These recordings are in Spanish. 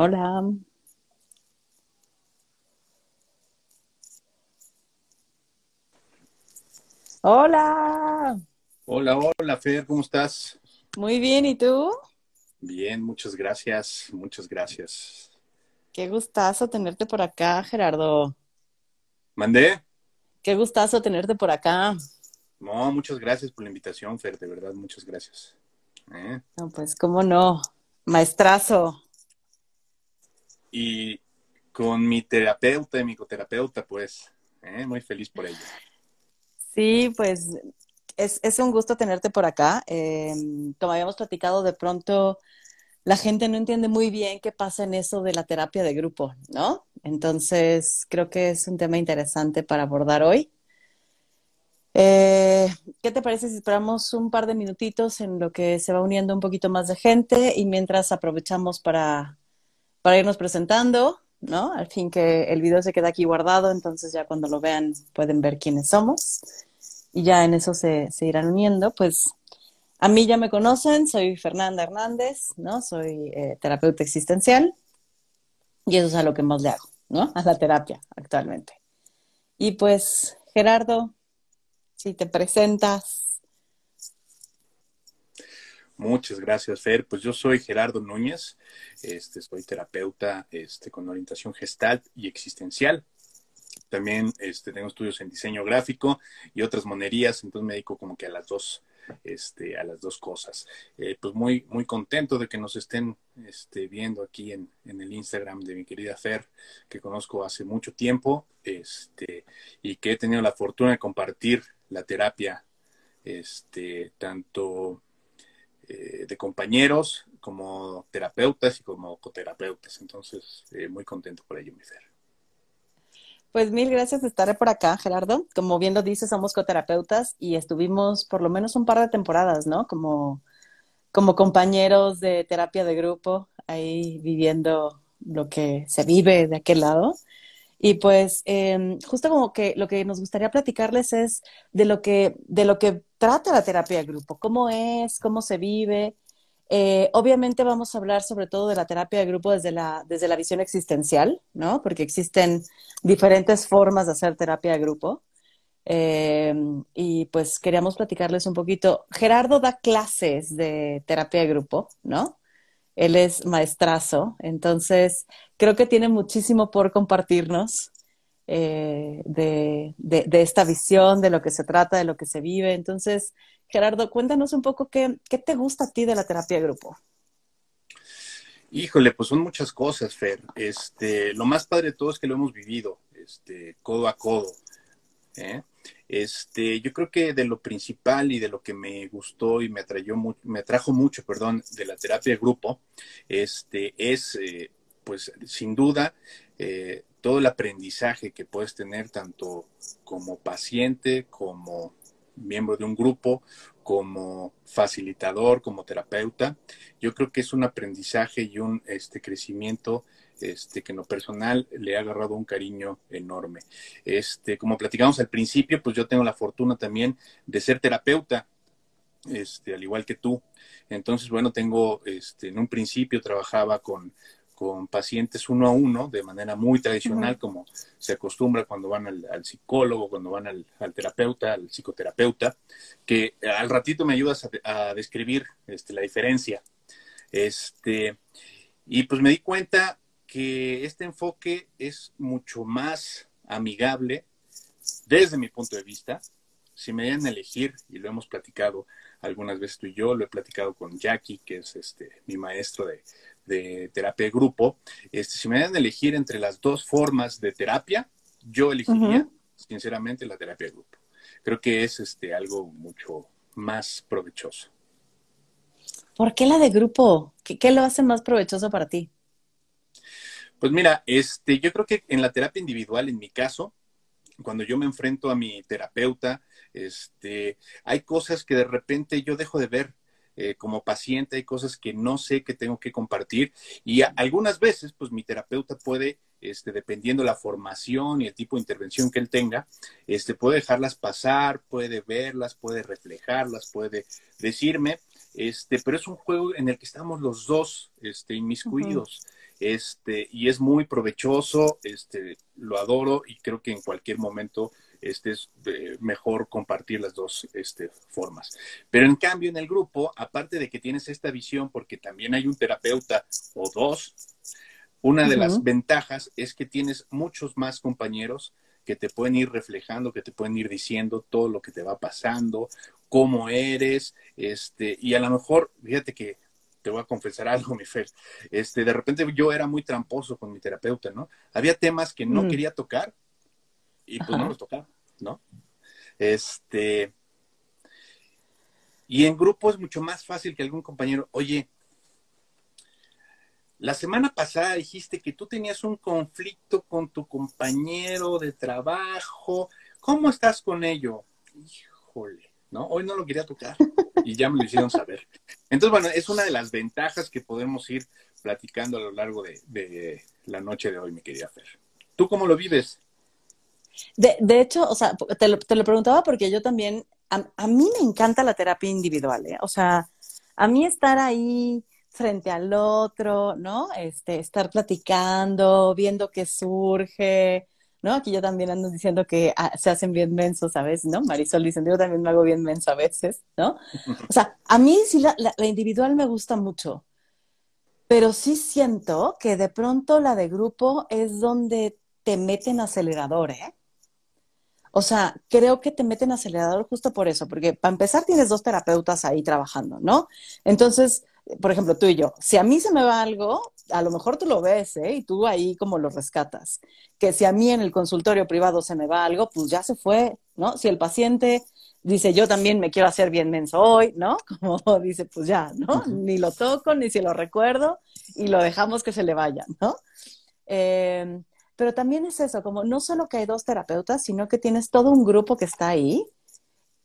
Hola. Hola. Hola, hola, Fer, ¿cómo estás? Muy bien, ¿y tú? Bien, muchas gracias, muchas gracias. Qué gustazo tenerte por acá, Gerardo. ¿Mandé? Qué gustazo tenerte por acá. No, muchas gracias por la invitación, Fer, de verdad, muchas gracias. ¿Eh? No, pues, cómo no. Maestrazo. Y con mi terapeuta y mi coterapeuta, pues, ¿eh? muy feliz por ello. Sí, pues es, es un gusto tenerte por acá. Eh, como habíamos platicado, de pronto la gente no entiende muy bien qué pasa en eso de la terapia de grupo, ¿no? Entonces, creo que es un tema interesante para abordar hoy. Eh, ¿Qué te parece si esperamos un par de minutitos en lo que se va uniendo un poquito más de gente y mientras aprovechamos para, para irnos presentando, ¿no? Al fin que el video se queda aquí guardado, entonces ya cuando lo vean pueden ver quiénes somos y ya en eso se, se irán uniendo. Pues a mí ya me conocen, soy Fernanda Hernández, ¿no? Soy eh, terapeuta existencial y eso es a lo que más le hago, ¿no? A la terapia actualmente. Y pues, Gerardo, si te presentas. Muchas gracias, Fer. Pues yo soy Gerardo Núñez, este, soy terapeuta este, con orientación gestal y existencial. También este, tengo estudios en diseño gráfico y otras monerías, entonces me dedico como que a las dos, este, a las dos cosas. Eh, pues muy, muy contento de que nos estén este, viendo aquí en, en, el Instagram de mi querida Fer, que conozco hace mucho tiempo, este, y que he tenido la fortuna de compartir la terapia, este, tanto eh, de compañeros como terapeutas y como coterapeutas. Entonces, eh, muy contento por ello, mi Fer. Pues mil gracias de estar por acá, Gerardo. Como bien lo dices, somos coterapeutas y estuvimos por lo menos un par de temporadas, ¿no? Como, como compañeros de terapia de grupo, ahí viviendo lo que se vive de aquel lado. Y pues eh, justo como que lo que nos gustaría platicarles es de lo que, de lo que trata la terapia de grupo, cómo es, cómo se vive. Eh, obviamente vamos a hablar sobre todo de la terapia de grupo desde la, desde la visión existencial, ¿no? Porque existen diferentes formas de hacer terapia de grupo. Eh, y pues queríamos platicarles un poquito. Gerardo da clases de terapia de grupo, ¿no? Él es maestrazo, entonces creo que tiene muchísimo por compartirnos eh, de, de, de, esta visión, de lo que se trata, de lo que se vive. Entonces, Gerardo, cuéntanos un poco qué, qué te gusta a ti de la terapia de grupo. Híjole, pues son muchas cosas, Fer. Este, lo más padre de todo es que lo hemos vivido, este, codo a codo. ¿eh? Este, yo creo que de lo principal y de lo que me gustó y me atrayó me atrajo mucho, perdón, de la terapia de grupo, este, es, eh, pues, sin duda, todo el aprendizaje que puedes tener tanto como paciente, como miembro de un grupo, como facilitador, como terapeuta. Yo creo que es un aprendizaje y un este, crecimiento este, que en lo personal le ha agarrado un cariño enorme. Este, como platicamos al principio, pues yo tengo la fortuna también de ser terapeuta, este, al igual que tú. Entonces, bueno, tengo, este, en un principio trabajaba con, con pacientes uno a uno de manera muy tradicional, uh -huh. como se acostumbra cuando van al, al psicólogo, cuando van al, al, terapeuta, al psicoterapeuta, que al ratito me ayudas a, a describir este, la diferencia. Este, y pues me di cuenta que este enfoque es mucho más amigable desde mi punto de vista. Si me dieran a elegir, y lo hemos platicado algunas veces tú y yo, lo he platicado con Jackie, que es este, mi maestro de, de terapia de grupo, este, si me dieran a elegir entre las dos formas de terapia, yo elegiría, uh -huh. sinceramente, la terapia de grupo. Creo que es este, algo mucho más provechoso. ¿Por qué la de grupo? ¿Qué, qué lo hace más provechoso para ti? Pues mira, este, yo creo que en la terapia individual, en mi caso, cuando yo me enfrento a mi terapeuta, este, hay cosas que de repente yo dejo de ver eh, como paciente, hay cosas que no sé que tengo que compartir y a, algunas veces, pues mi terapeuta puede, este, dependiendo la formación y el tipo de intervención que él tenga, este, puede dejarlas pasar, puede verlas, puede reflejarlas, puede decirme, este, pero es un juego en el que estamos los dos este, inmiscuidos. Uh -huh. este, y es muy provechoso, este, lo adoro y creo que en cualquier momento este, es eh, mejor compartir las dos este, formas. Pero en cambio, en el grupo, aparte de que tienes esta visión, porque también hay un terapeuta o dos, una de las ventajas es que tienes muchos más compañeros que te pueden ir reflejando, que te pueden ir diciendo todo lo que te va pasando, cómo eres, este, y a lo mejor, fíjate que te voy a confesar algo, mi Fer, este, de repente yo era muy tramposo con mi terapeuta, ¿no? Había temas que no mm. quería tocar y pues no los tocaba, ¿no? Este, y en grupo es mucho más fácil que algún compañero, oye, la semana pasada dijiste que tú tenías un conflicto con tu compañero de trabajo. ¿Cómo estás con ello? Híjole, ¿no? Hoy no lo quería tocar y ya me lo hicieron saber. Entonces, bueno, es una de las ventajas que podemos ir platicando a lo largo de, la noche de hoy, mi querida Fer. ¿Tú cómo lo vives? De, hecho, o sea, te lo, preguntaba porque yo también, a, a, mí me encanta la terapia individual, ¿eh? O sea, a mí estar ahí frente al otro, ¿no? Este, estar platicando, viendo qué surge, ¿no? Aquí yo también ando diciendo que ah, se hacen bien mensos a veces, ¿no? Marisol dice, yo también me hago bien menso a veces, ¿no? O sea, a mí sí la, la, individual me gusta mucho, pero sí siento que de pronto la de grupo es donde te meten acelerador, ¿eh? O sea, creo que te meten acelerador justo por eso, porque para empezar tienes dos terapeutas ahí trabajando, ¿no? Entonces, por ejemplo, tú y yo, si a mí se me va algo, a lo mejor tú lo ves, ¿eh? Y tú ahí como lo rescatas. Que si a mí en el consultorio privado se me va algo, pues ya se fue, ¿no? Si el paciente dice, yo también me quiero hacer bien menso hoy, ¿no? Como dice, pues ya, ¿no? Ni lo toco, ni si lo recuerdo, y lo dejamos que se le vaya, ¿no? Em, pero también es eso, como no solo que hay dos terapeutas, sino que tienes todo un grupo que está ahí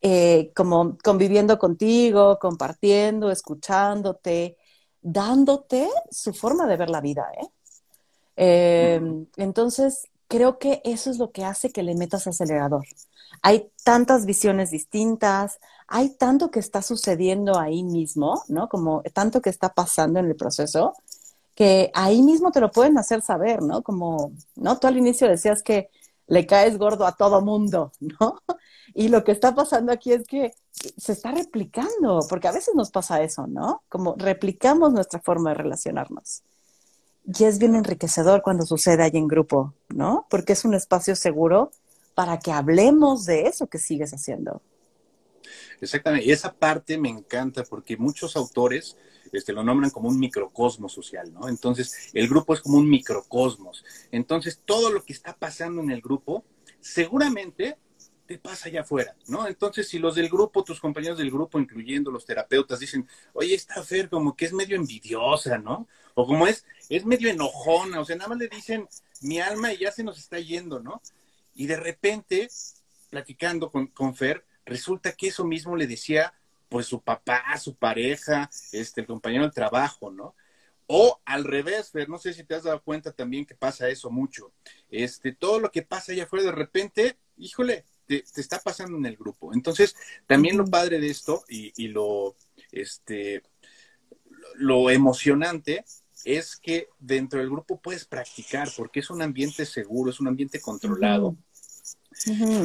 eh, como conviviendo contigo, compartiendo, escuchándote, dándote su forma de ver la vida. ¿eh? Em, entonces, creo que eso es lo que hace que le metas acelerador. Hay tantas visiones distintas, hay tanto que está sucediendo ahí mismo, ¿no? Como tanto que está pasando en el proceso, que ahí mismo te lo pueden hacer saber, ¿no? Como, ¿no? Tú al inicio decías que le caes gordo a todo mundo, ¿no? Y lo que está pasando aquí es que se está replicando, porque a veces nos pasa eso, ¿no? Como replicamos nuestra forma de relacionarnos. Y es bien enriquecedor cuando sucede ahí en grupo, ¿no? Porque es un espacio seguro para que hablemos de eso que sigues haciendo. Exactamente, y esa parte me encanta porque muchos autores este, lo nombran como un microcosmos social, ¿no? Entonces, el grupo es como un microcosmos. Entonces, todo lo que está pasando en el grupo, seguramente te pasa allá afuera, ¿no? Entonces, si los del grupo, tus compañeros del grupo, incluyendo los terapeutas, dicen, oye, esta Fer como que es medio envidiosa, ¿no? O como es, es medio enojona, o sea, nada más le dicen mi alma y ya se nos está yendo, ¿no? Y de repente, platicando con, con Fer, resulta que eso mismo le decía, pues, su papá, su pareja, este, el compañero del trabajo, ¿no? O al revés, Fer, no sé si te has dado cuenta también que pasa eso mucho. Este, todo lo que pasa allá afuera de repente, híjole, te, está pasando en el grupo. Entonces, también lo padre de esto y, lo, este, lo emocionante es que dentro del grupo puedes practicar porque es un ambiente seguro, es un ambiente controlado.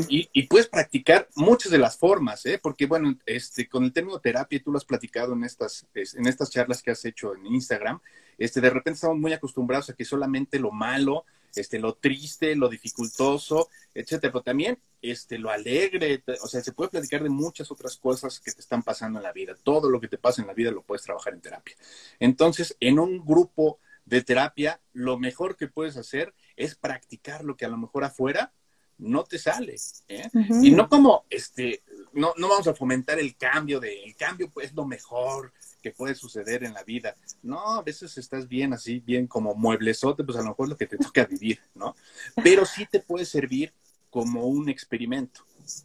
Y, puedes practicar muchas de las formas, ¿eh? porque bueno, este, con el término terapia, tú lo has platicado en estas, en estas charlas que has hecho en Instagram, este, de repente estamos muy acostumbrados a que solamente lo malo, este, lo triste, lo dificultoso, etcétera, pero también este, lo alegre, o sea, se puede platicar de muchas otras cosas que te están pasando en la vida. Todo lo que te pasa en la vida lo puedes trabajar en terapia. Entonces, en un grupo de terapia, lo mejor que puedes hacer es practicar lo que a lo mejor afuera no te sale. ¿eh? Y no como, este, no, no vamos a fomentar el cambio de, el cambio pues, es lo mejor que puede suceder en la vida. No, a veces estás bien así, bien como mueblezote, pues a lo mejor es lo que te toca vivir, ¿no? Pero sí te puede servir como un experimento,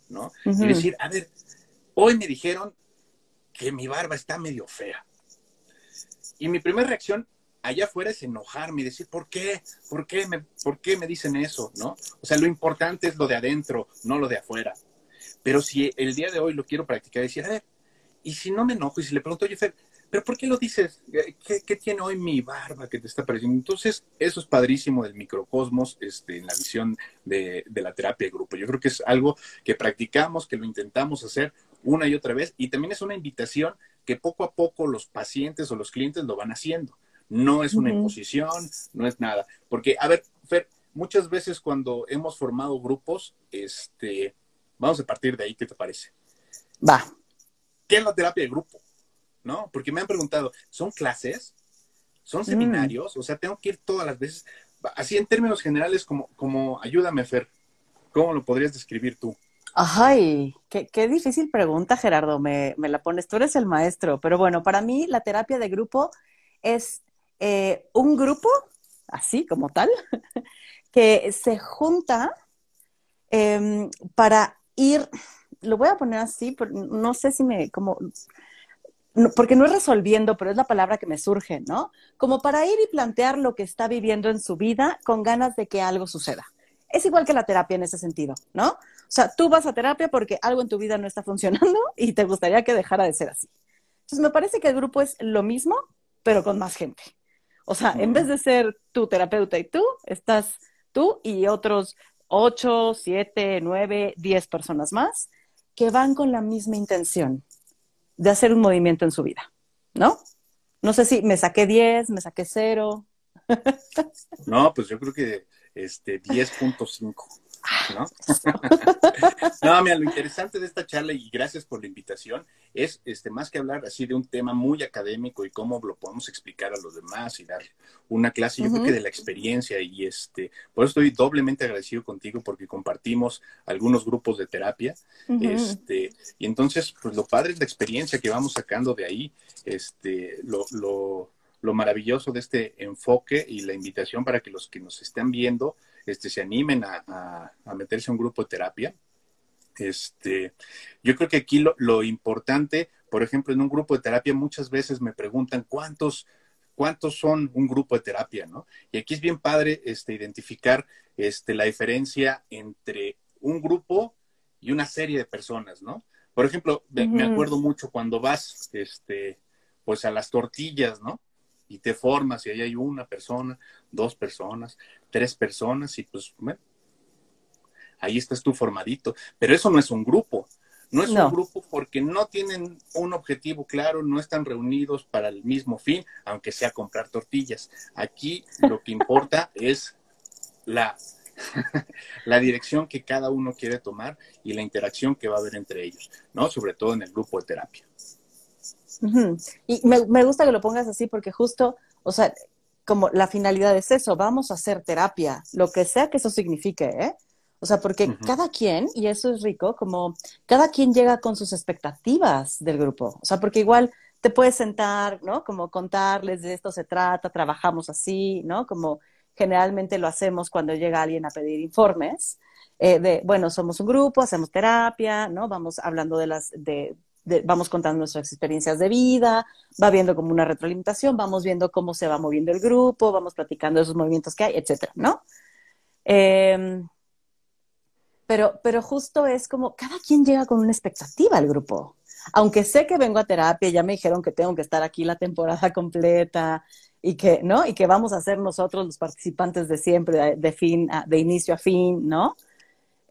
¿no? Y decir, a ver, hoy me dijeron que mi barba está medio fea. Y mi primera reacción allá afuera es enojarme y decir, ¿por qué? ¿Por qué me, por qué me dicen eso? ¿No? O sea, lo importante es lo de adentro, no lo de afuera. Pero si el día de hoy lo quiero practicar, decir, a ver, y si no me enojo y si le pregunto, oye, pero ¿por qué lo dices? ¿Qué, tiene hoy mi barba que te está pareciendo? Entonces, eso es padrísimo del microcosmos este, en la visión de, de la terapia de grupo. Yo creo que es algo que practicamos, que lo intentamos hacer una y otra vez, y también es una invitación que poco a poco los pacientes o los clientes lo van haciendo. No es una imposición, no es nada. Porque, a ver, Fer, muchas veces cuando hemos formado grupos, este, vamos a partir de ahí, ¿qué te parece? Va. ¿Qué es la terapia de grupo? ¿no? Porque me han preguntado, ¿son clases? ¿Son mm. seminarios? O sea, tengo que ir todas las veces. Así en términos generales, como, como ayúdame, Fer, ¿cómo lo podrías describir tú? Ay, qué, qué difícil pregunta, Gerardo, me, me, la pones, tú eres el maestro, pero bueno, para mí la terapia de grupo es eh, un grupo, así como tal, que se junta em, para ir, lo voy a poner así, no sé si me, como, porque no es resolviendo, pero es la palabra que me surge, ¿no? Como para ir y plantear lo que está viviendo en su vida con ganas de que algo suceda. Es igual que la terapia en ese sentido, ¿no? O sea, tú vas a terapia porque algo en tu vida no está funcionando y te gustaría que dejara de ser así. Entonces, me parece que el grupo es lo mismo, pero con más gente. O sea, en vez de ser tu terapeuta y tú, estás tú y otros ocho, siete, nueve, diez personas más que van con la misma intención de hacer un movimiento en su vida, ¿no? No sé si me saqué 10, me saqué 0. No, pues yo creo que este 10.5. ¿no? no, mira, lo interesante de esta charla, y gracias por la invitación, es este, más que hablar así de un tema muy académico y cómo lo podemos explicar a los demás y dar una clase, yo creo que de la experiencia, y este, por eso estoy doblemente agradecido contigo porque compartimos algunos grupos de terapia, este, y entonces, pues lo padre es la experiencia que vamos sacando de ahí, este, lo, lo, lo maravilloso de este enfoque y la invitación para que los que nos estén viendo, este, se animen a, meterse a un grupo de terapia. Este, yo creo que aquí lo, importante, por ejemplo, en un grupo de terapia muchas veces me preguntan cuántos, cuántos son un grupo de terapia, ¿no? Y aquí es bien padre este, identificar este, la diferencia entre un grupo y una serie de personas, ¿no? Por ejemplo, me acuerdo mucho cuando vas, este, pues a las tortillas, ¿no? Y te formas y ahí hay una persona, dos personas, tres personas y pues bueno, ahí estás tú formadito. Pero eso no es un grupo. No es un grupo porque no tienen un objetivo claro, no están reunidos para el mismo fin, aunque sea comprar tortillas. Aquí lo que importa es la, la dirección que cada uno quiere tomar y la interacción que va a haber entre ellos, ¿no? Sobre todo en el grupo de terapia. Y me, gusta que lo pongas así porque justo, o sea, como la finalidad es eso, vamos a hacer terapia, lo que sea que eso signifique, ¿eh? O sea, porque cada quien, y eso es rico, como cada quien llega con sus expectativas del grupo. O sea, porque igual te puedes sentar, ¿no? Como contarles de esto se trata, trabajamos así, ¿no? Como generalmente lo hacemos cuando llega alguien a pedir informes. Eh, de, bueno, somos un grupo, hacemos terapia, ¿no? Vamos hablando de las, de, vamos contando nuestras experiencias de vida, va viendo como una retroalimentación, vamos viendo cómo se va moviendo el grupo, vamos platicando esos movimientos que hay, etcétera, ¿no? Em, pero, pero justo es como cada quien llega con una expectativa al grupo. Aunque sé que vengo a terapia, ya me dijeron que tengo que estar aquí la temporada completa y que, ¿no? Y que vamos a ser nosotros los participantes de siempre, de, fin, de inicio a fin, ¿no?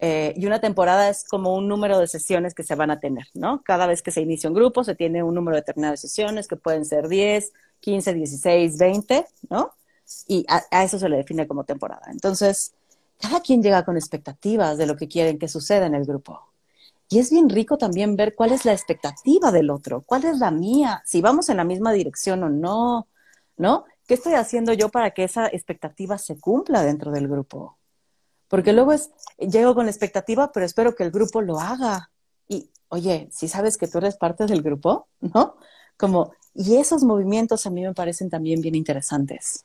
Eh, y una temporada es como un número de sesiones que se van a tener, ¿no? Cada vez que se inicia un grupo se tiene un número determinado de sesiones que pueden ser 10, 15, 16, 20, ¿no? Y a, eso se le define como temporada. Entonces, cada quien llega con expectativas de lo que quieren que suceda en el grupo. Y es bien rico también ver cuál es la expectativa del otro, cuál es la mía, si vamos en la misma dirección o no, ¿no? ¿Qué estoy haciendo yo para que esa expectativa se cumpla dentro del grupo? Porque luego es, llego con expectativa, pero espero que el grupo lo haga. Y, oye, si sabes que tú eres parte del grupo, ¿no? Como, y esos movimientos a mí me parecen también bien interesantes.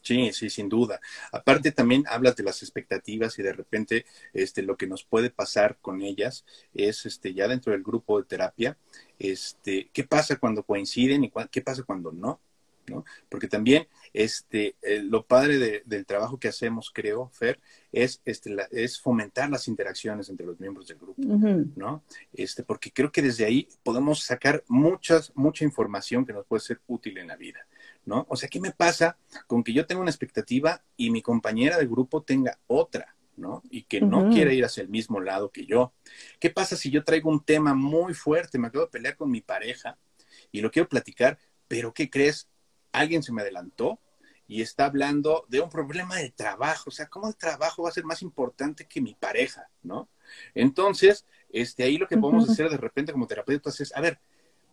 Sí, sí, sin duda. Aparte también hablas de las expectativas y de repente este, lo que nos puede pasar con ellas es este, ya dentro del grupo de terapia, este, qué pasa cuando coinciden y qué pasa cuando no. ¿No? Porque también este, eh, lo padre del trabajo que hacemos, creo, Fer, es, este, es fomentar las interacciones entre los miembros del grupo, ¿no? Este, porque creo que desde ahí podemos sacar muchas, mucha información que nos puede ser útil en la vida, ¿no? O sea, ¿qué me pasa con que yo tenga una expectativa y mi compañera de grupo tenga otra? ¿no? Y que no quiere ir hacia el mismo lado que yo. ¿Qué pasa si yo traigo un tema muy fuerte? Me acabo de pelear con mi pareja y lo quiero platicar, pero ¿qué crees? Alguien se me adelantó y está hablando de un problema de trabajo. O sea, ¿cómo el trabajo va a ser más importante que mi pareja, no? Entonces, este, ahí lo que podemos hacer de repente como terapeutas es, a ver,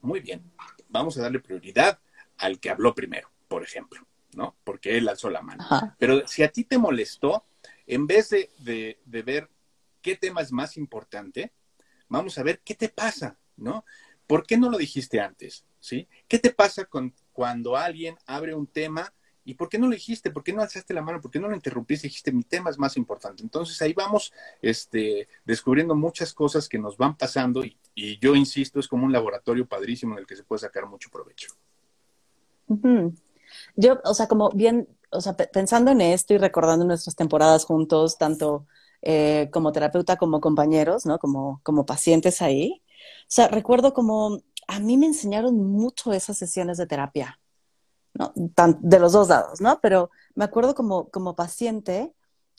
muy bien, vamos a darle prioridad al que habló primero, por ejemplo, ¿no? Porque él alzó la mano. Pero si a ti te molestó, en vez de, de ver qué tema es más importante, vamos a ver qué te pasa, ¿no? ¿Por qué no lo dijiste antes? ¿Sí? ¿Qué te pasa con cuando alguien abre un tema ¿Y por qué no lo dijiste? ¿Por qué no alzaste la mano? ¿Por qué no lo interrumpiste? Dijiste, mi tema es más importante. Entonces ahí vamos este, descubriendo muchas cosas que nos van pasando y, yo insisto, es como un laboratorio padrísimo en el que se puede sacar mucho provecho. Yo, o sea, como bien, o sea, pensando en esto y recordando nuestras temporadas juntos, tanto eh, como terapeuta como compañeros, ¿no? Como, como pacientes ahí. O sea, recuerdo como a mí me enseñaron mucho esas sesiones de terapia, ¿no? de los dos lados, ¿no? Pero me acuerdo como, como paciente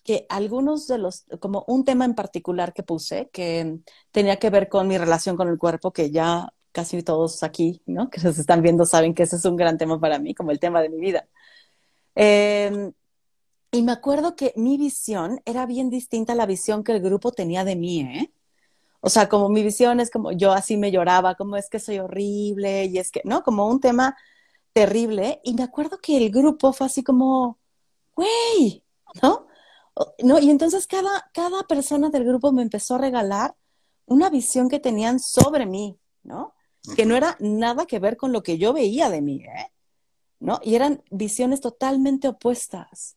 que algunos de los, como un tema en particular que puse, que tenía que ver con mi relación con el cuerpo, que ya casi todos aquí, ¿no? Que nos están viendo saben que ese es un gran tema para mí, como el tema de mi vida. Em, y me acuerdo que mi visión era bien distinta a la visión que el grupo tenía de mí, ¿eh? O sea, como mi visión es como yo así me lloraba, como es que soy horrible y es que, ¿no? Como un tema terrible. Y me acuerdo que el grupo fue así como, güey, ¿no? ¿no? Y entonces cada, cada persona del grupo me empezó a regalar una visión que tenían sobre mí, ¿no? Que no era nada que ver con lo que yo veía de mí, ¿eh? ¿No? Y eran visiones totalmente opuestas.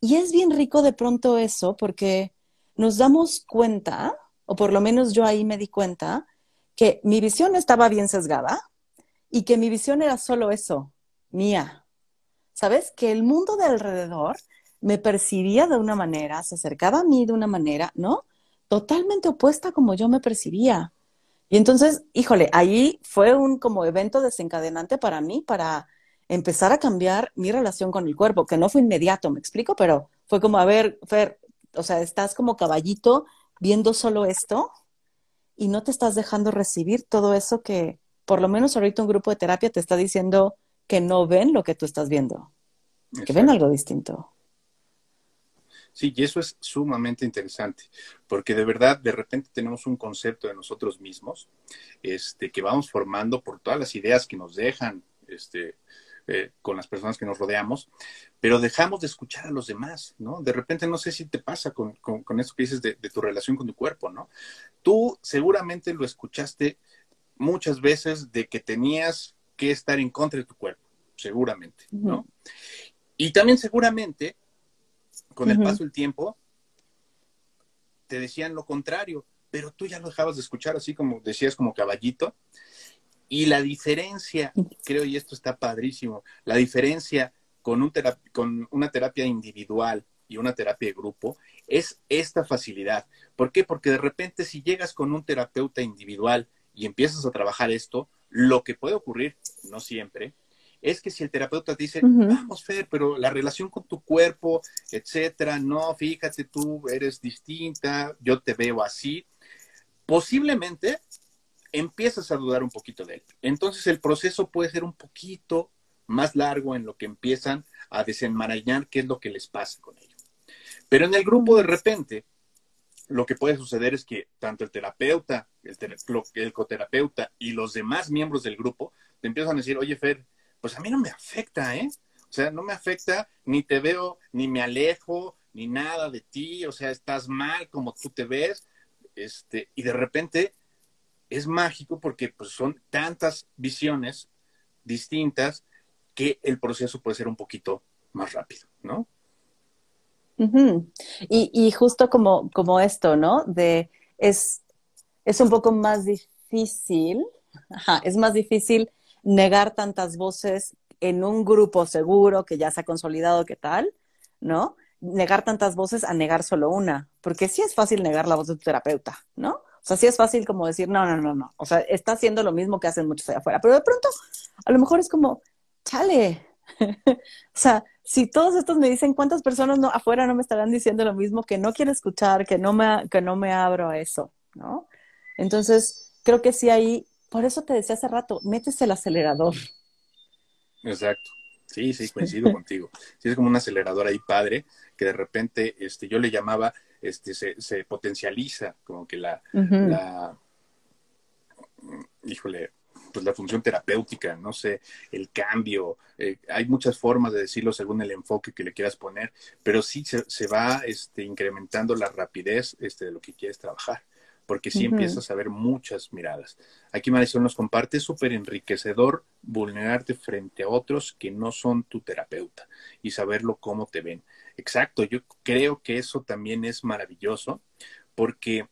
Y es bien rico de pronto eso porque nos damos cuenta o por lo menos yo ahí me di cuenta, que mi visión estaba bien sesgada y que mi visión era solo eso, mía. ¿Sabes? Que el mundo de alrededor me percibía de una manera, se acercaba a mí de una manera, ¿no? Totalmente opuesta como yo me percibía. Y entonces, híjole, ahí fue un como evento desencadenante para mí, para empezar a cambiar mi relación con el cuerpo, que no fue inmediato, me explico, pero fue como, a ver, Fer, o sea, estás como caballito viendo solo esto y no te estás dejando recibir todo eso que, por lo menos ahorita un grupo de terapia te está diciendo que no ven lo que tú estás viendo, que ven algo distinto. Sí, y eso es sumamente interesante, porque de verdad, de repente tenemos un concepto de nosotros mismos, este, que vamos formando por todas las ideas que nos dejan, este, eh, con las personas que nos rodeamos, pero dejamos de escuchar a los demás, ¿no? De repente no sé si te pasa con, con, eso que dices de, tu relación con tu cuerpo, ¿no? Tú seguramente lo escuchaste muchas veces de que tenías que estar en contra de tu cuerpo, seguramente, ¿no? Y también seguramente, con el paso del tiempo, te decían lo contrario, pero tú ya lo dejabas de escuchar así como decías como caballito y la diferencia, creo, y esto está padrísimo, la diferencia con, un con una terapia individual y una terapia de grupo es esta facilidad. ¿Por qué? Porque de repente si llegas con un terapeuta individual y empiezas a trabajar esto, lo que puede ocurrir, no siempre, es que si el terapeuta te dice, vamos, Fer, pero la relación con tu cuerpo, etcétera, no, fíjate, tú eres distinta, yo te veo así, posiblemente empiezas a dudar un poquito de él. Entonces el proceso puede ser un poquito más largo en lo que empiezan a desenmarañar qué es lo que les pasa con ello. Pero en el grupo de repente, lo que puede suceder es que tanto el terapeuta, el, el coterapeuta y los demás miembros del grupo te empiezan a decir, oye Fer, pues a mí no me afecta, ¿eh? O sea, no me afecta, ni te veo, ni me alejo, ni nada de ti, o sea, estás mal como tú te ves, este, y de repente es mágico porque pues, son tantas visiones distintas que el proceso puede ser un poquito más rápido, ¿no? y, justo como, como esto, ¿no? De es, es un poco más difícil, es más difícil negar tantas voces en un grupo seguro que ya se ha consolidado, ¿qué tal? ¿No? Negar tantas voces a negar solo una, porque sí es fácil negar la voz de tu terapeuta, ¿no? O sea, sí es fácil como decir, no, no, no, no. O sea, está haciendo lo mismo que hacen muchos allá afuera, pero de pronto a lo mejor es como, chale. o sea, si todos estos me dicen cuántas personas no, afuera no me estarán diciendo lo mismo, que no quiero escuchar, que no me, que no me abro a eso, ¿no? Entonces, creo que sí ahí, por eso te decía hace rato, metes el acelerador. Exacto. Sí, sí, coincido contigo. Sí, es como un acelerador ahí padre, que de repente este, yo le llamaba, este, se, se potencializa, como que la, la, híjole, pues la función terapéutica, no sé, el cambio, eh, hay muchas formas de decirlo según el enfoque que le quieras poner, pero sí se, se va este, incrementando la rapidez este, de lo que quieres trabajar porque sí empiezas a ver muchas miradas. Aquí Marisol nos comparte, súper enriquecedor vulnerarte frente a otros que no son tu terapeuta y saberlo cómo te ven. Exacto, yo creo que eso también es maravilloso porque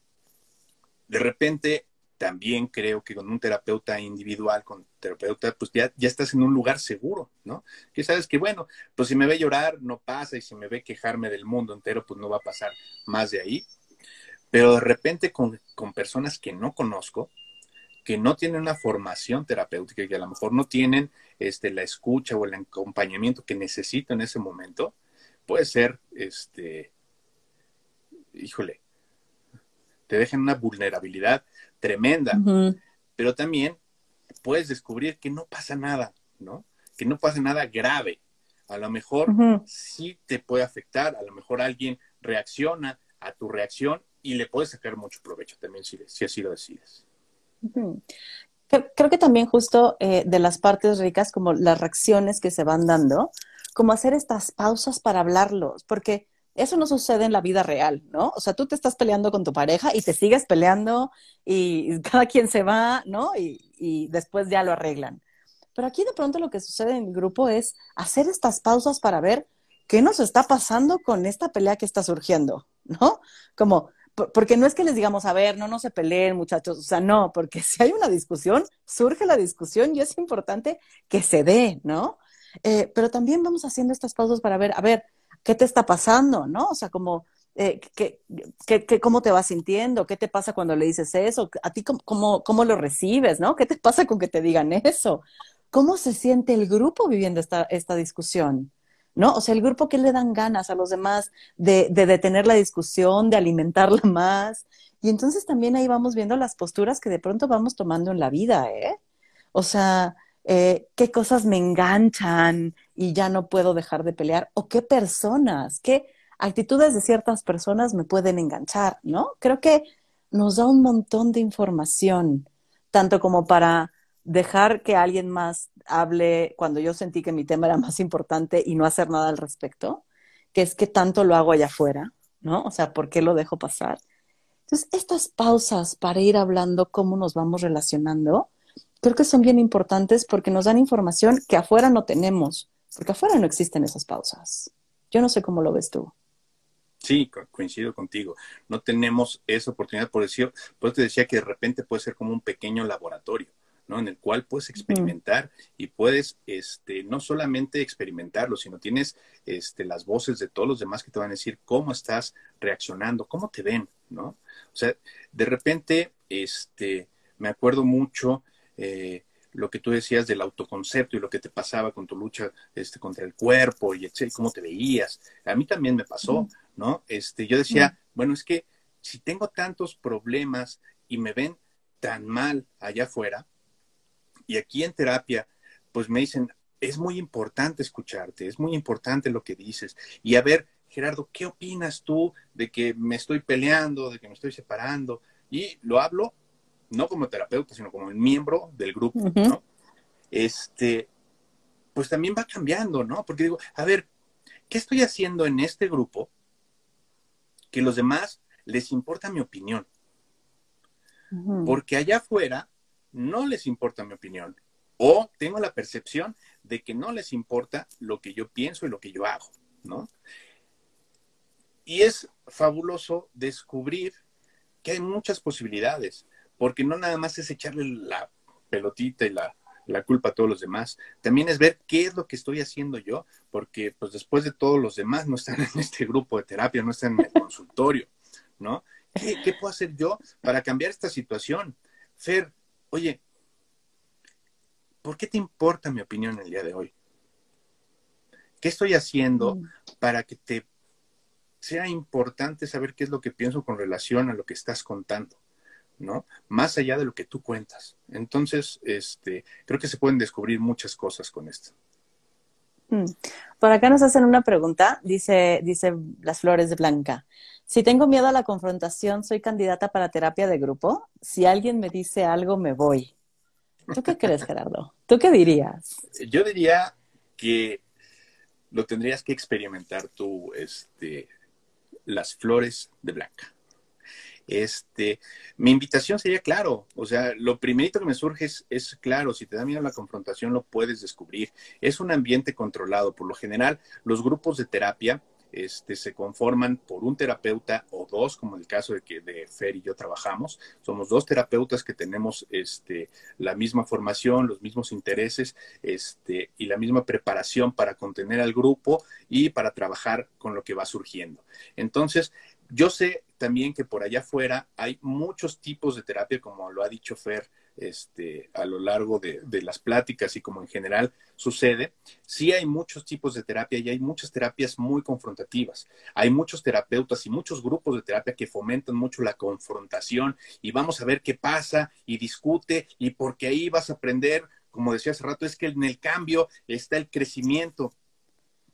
de repente también creo que con un terapeuta individual, con terapeuta, pues ya, ya estás en un lugar seguro, ¿no? Que sabes que, bueno, pues si me ve llorar, no pasa, y si me ve quejarme del mundo entero, pues no va a pasar más de ahí. Pero de repente con, personas que no conozco, que no tienen una formación terapéutica, que a lo mejor no tienen este, la escucha o el acompañamiento que necesito en ese momento, puede ser, este, híjole, te dejan una vulnerabilidad tremenda, pero también puedes descubrir que no pasa nada, ¿no? Que no pasa nada grave. A lo mejor sí te puede afectar, a lo mejor alguien reacciona a tu reacción y le puedes sacar mucho provecho también si, si así lo decides. Creo que también justo eh, de las partes ricas, como las reacciones que se van dando, como hacer estas pausas para hablarlos, porque eso no sucede en la vida real, ¿no? O sea, tú te estás peleando con tu pareja y te sigues peleando y cada quien se va, ¿no? Y, y después ya lo arreglan. Pero aquí de pronto lo que sucede en el grupo es hacer estas pausas para ver qué nos está pasando con esta pelea que está surgiendo, ¿no? Como, porque no es que les digamos, a ver, no, no se peleen, muchachos, o sea, no, porque si hay una discusión, surge la discusión y es importante que se dé, ¿no? Eh, pero también vamos haciendo estas pausas para ver, a ver, ¿qué te está pasando, no? O sea, como, eh, ¿qué, qué, cómo te vas sintiendo? ¿Qué te pasa cuando le dices eso? ¿A ti cómo, cómo, lo recibes, no? ¿Qué te pasa con que te digan eso? ¿Cómo se siente el grupo viviendo esta, esta discusión? ¿no? O sea, el grupo que le dan ganas a los demás de, detener la discusión, de alimentarla más. Y entonces también ahí vamos viendo las posturas que de pronto vamos tomando en la vida, ¿eh? O sea, eh, qué cosas me enganchan y ya no puedo dejar de pelear, o qué personas, qué actitudes de ciertas personas me pueden enganchar, ¿no? Creo que nos da un montón de información, tanto como para dejar que alguien más hable cuando yo sentí que mi tema era más importante y no hacer nada al respecto, que es que tanto lo hago allá afuera, ¿no? O sea, ¿por qué lo dejo pasar? Entonces, estas pausas para ir hablando cómo nos vamos relacionando, creo que son bien importantes porque nos dan información que afuera no tenemos, porque afuera no existen esas pausas. Yo no sé cómo lo ves tú. Sí, coincido contigo. No tenemos esa oportunidad, por decir, pues te decía que de repente puede ser como un pequeño laboratorio ¿no? En el cual puedes experimentar y puedes, este, no solamente experimentarlo, sino tienes, este, las voces de todos los demás que te van a decir cómo estás reaccionando, cómo te ven, ¿no? O sea, de repente, este, me acuerdo mucho, eh, lo que tú decías del autoconcepto y lo que te pasaba con tu lucha este, contra el cuerpo y etcétera, cómo te veías. A mí también me pasó, ¿no? Este, yo decía, bueno, es que si tengo tantos problemas y me ven tan mal allá afuera, y aquí en terapia, pues me dicen, es muy importante escucharte, es muy importante lo que dices. Y a ver, Gerardo, ¿qué opinas tú de que me estoy peleando, de que me estoy separando? Y lo hablo no como terapeuta, sino como miembro del grupo, ¿no? Este, pues también va cambiando, ¿no? Porque digo, a ver, ¿qué estoy haciendo en este grupo que los demás les importa mi opinión? Porque allá afuera no les importa mi opinión o tengo la percepción de que no les importa lo que yo pienso y lo que yo hago, ¿no? Y es fabuloso descubrir que hay muchas posibilidades, porque no nada más es echarle la pelotita y la, la culpa a todos los demás. También es ver qué es lo que estoy haciendo yo, porque pues después de todos los demás no están en este grupo de terapia, no están en el consultorio, ¿no? ¿Qué, qué puedo hacer yo para cambiar esta situación? Fer, oye, ¿por qué te importa mi opinión el día de hoy? ¿Qué estoy haciendo mm. para que te sea importante saber qué es lo que pienso con relación a lo que estás contando? ¿No? Más allá de lo que tú cuentas. Entonces, este, creo que se pueden descubrir muchas cosas con esto. Mm. Por acá nos hacen una pregunta, dice, dice Las Flores de Blanca. Si tengo miedo a la confrontación, soy candidata para terapia de grupo. Si alguien me dice algo, me voy. ¿Tú qué crees, Gerardo? ¿Tú qué dirías? Yo diría que lo tendrías que experimentar tú, este, las flores de Blanca. Este, mi invitación sería claro, o sea, lo primerito que me surge es, claro, si te da miedo la confrontación lo puedes descubrir. Es un ambiente controlado. Por lo general, los grupos de terapia este, se conforman por un terapeuta o dos, como el caso de que de Fer y yo trabajamos. Somos dos terapeutas que tenemos este, la misma formación, los mismos intereses este, y la misma preparación para contener al grupo y para trabajar con lo que va surgiendo. Entonces, yo sé también que por allá afuera hay muchos tipos de terapia, como lo ha dicho Fer, este, a lo largo de, las pláticas y como en general sucede, sí hay muchos tipos de terapia y hay muchas terapias muy confrontativas. Hay muchos terapeutas y muchos grupos de terapia que fomentan mucho la confrontación y vamos a ver qué pasa y discute y porque ahí vas a aprender, como decía hace rato, es que en el cambio está el crecimiento.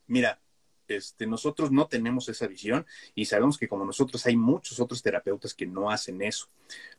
Mira, este, nosotros no tenemos esa visión y sabemos que como nosotros hay muchos otros terapeutas que no hacen eso.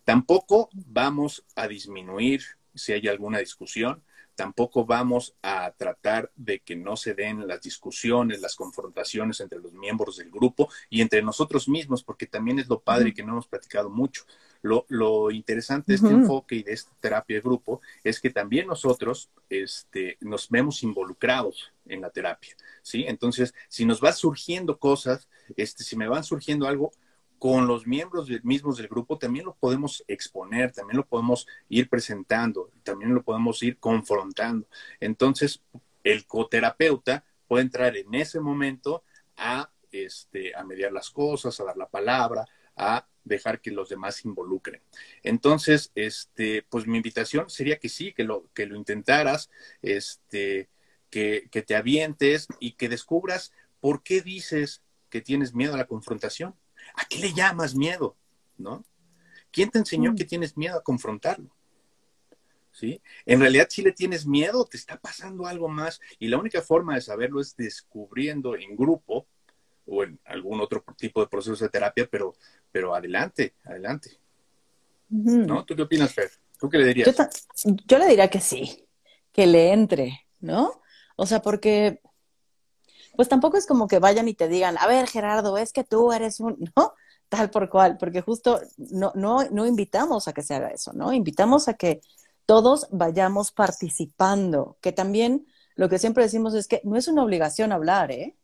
Tampoco vamos a disminuir si hay alguna discusión, tampoco vamos a tratar de que no se den las discusiones, las confrontaciones entre los miembros del grupo y entre nosotros mismos, porque también es lo padre que no hemos platicado mucho. Lo, interesante de este enfoque y de esta terapia de grupo es que también nosotros este, nos vemos involucrados en la terapia, ¿sí? Entonces, si nos va surgiendo cosas, este, si me van surgiendo algo, con los miembros mismos del grupo también lo podemos exponer, también lo podemos ir presentando, también lo podemos ir confrontando. Entonces, el coterapeuta puede entrar en ese momento a, este, a mediar las cosas, a dar la palabra, a dejar que los demás se involucren. Entonces, este, pues mi invitación sería que sí, que lo, que lo intentaras, este, que, que te avientes y que descubras por qué dices que tienes miedo a la confrontación. ¿A qué le llamas miedo? ¿No? ¿Quién te enseñó mm. que tienes miedo a confrontarlo? ¿Sí? En realidad, si le tienes miedo, te está pasando algo más y la única forma de saberlo es descubriendo en grupo o en algún otro tipo de proceso de terapia, pero, pero adelante, adelante. ¿No? ¿Tú qué opinas, Fer? ¿Tú qué le dirías? Yo, le diría que sí, que le entre, ¿no? O sea, porque pues tampoco es como que vayan y te digan, a ver, Gerardo, es que tú eres un, ¿no? Tal por cual, porque justo no, no, no invitamos a que se haga eso, ¿no? Invitamos a que todos vayamos participando, que también lo que siempre decimos es que no es una obligación hablar, ¿eh?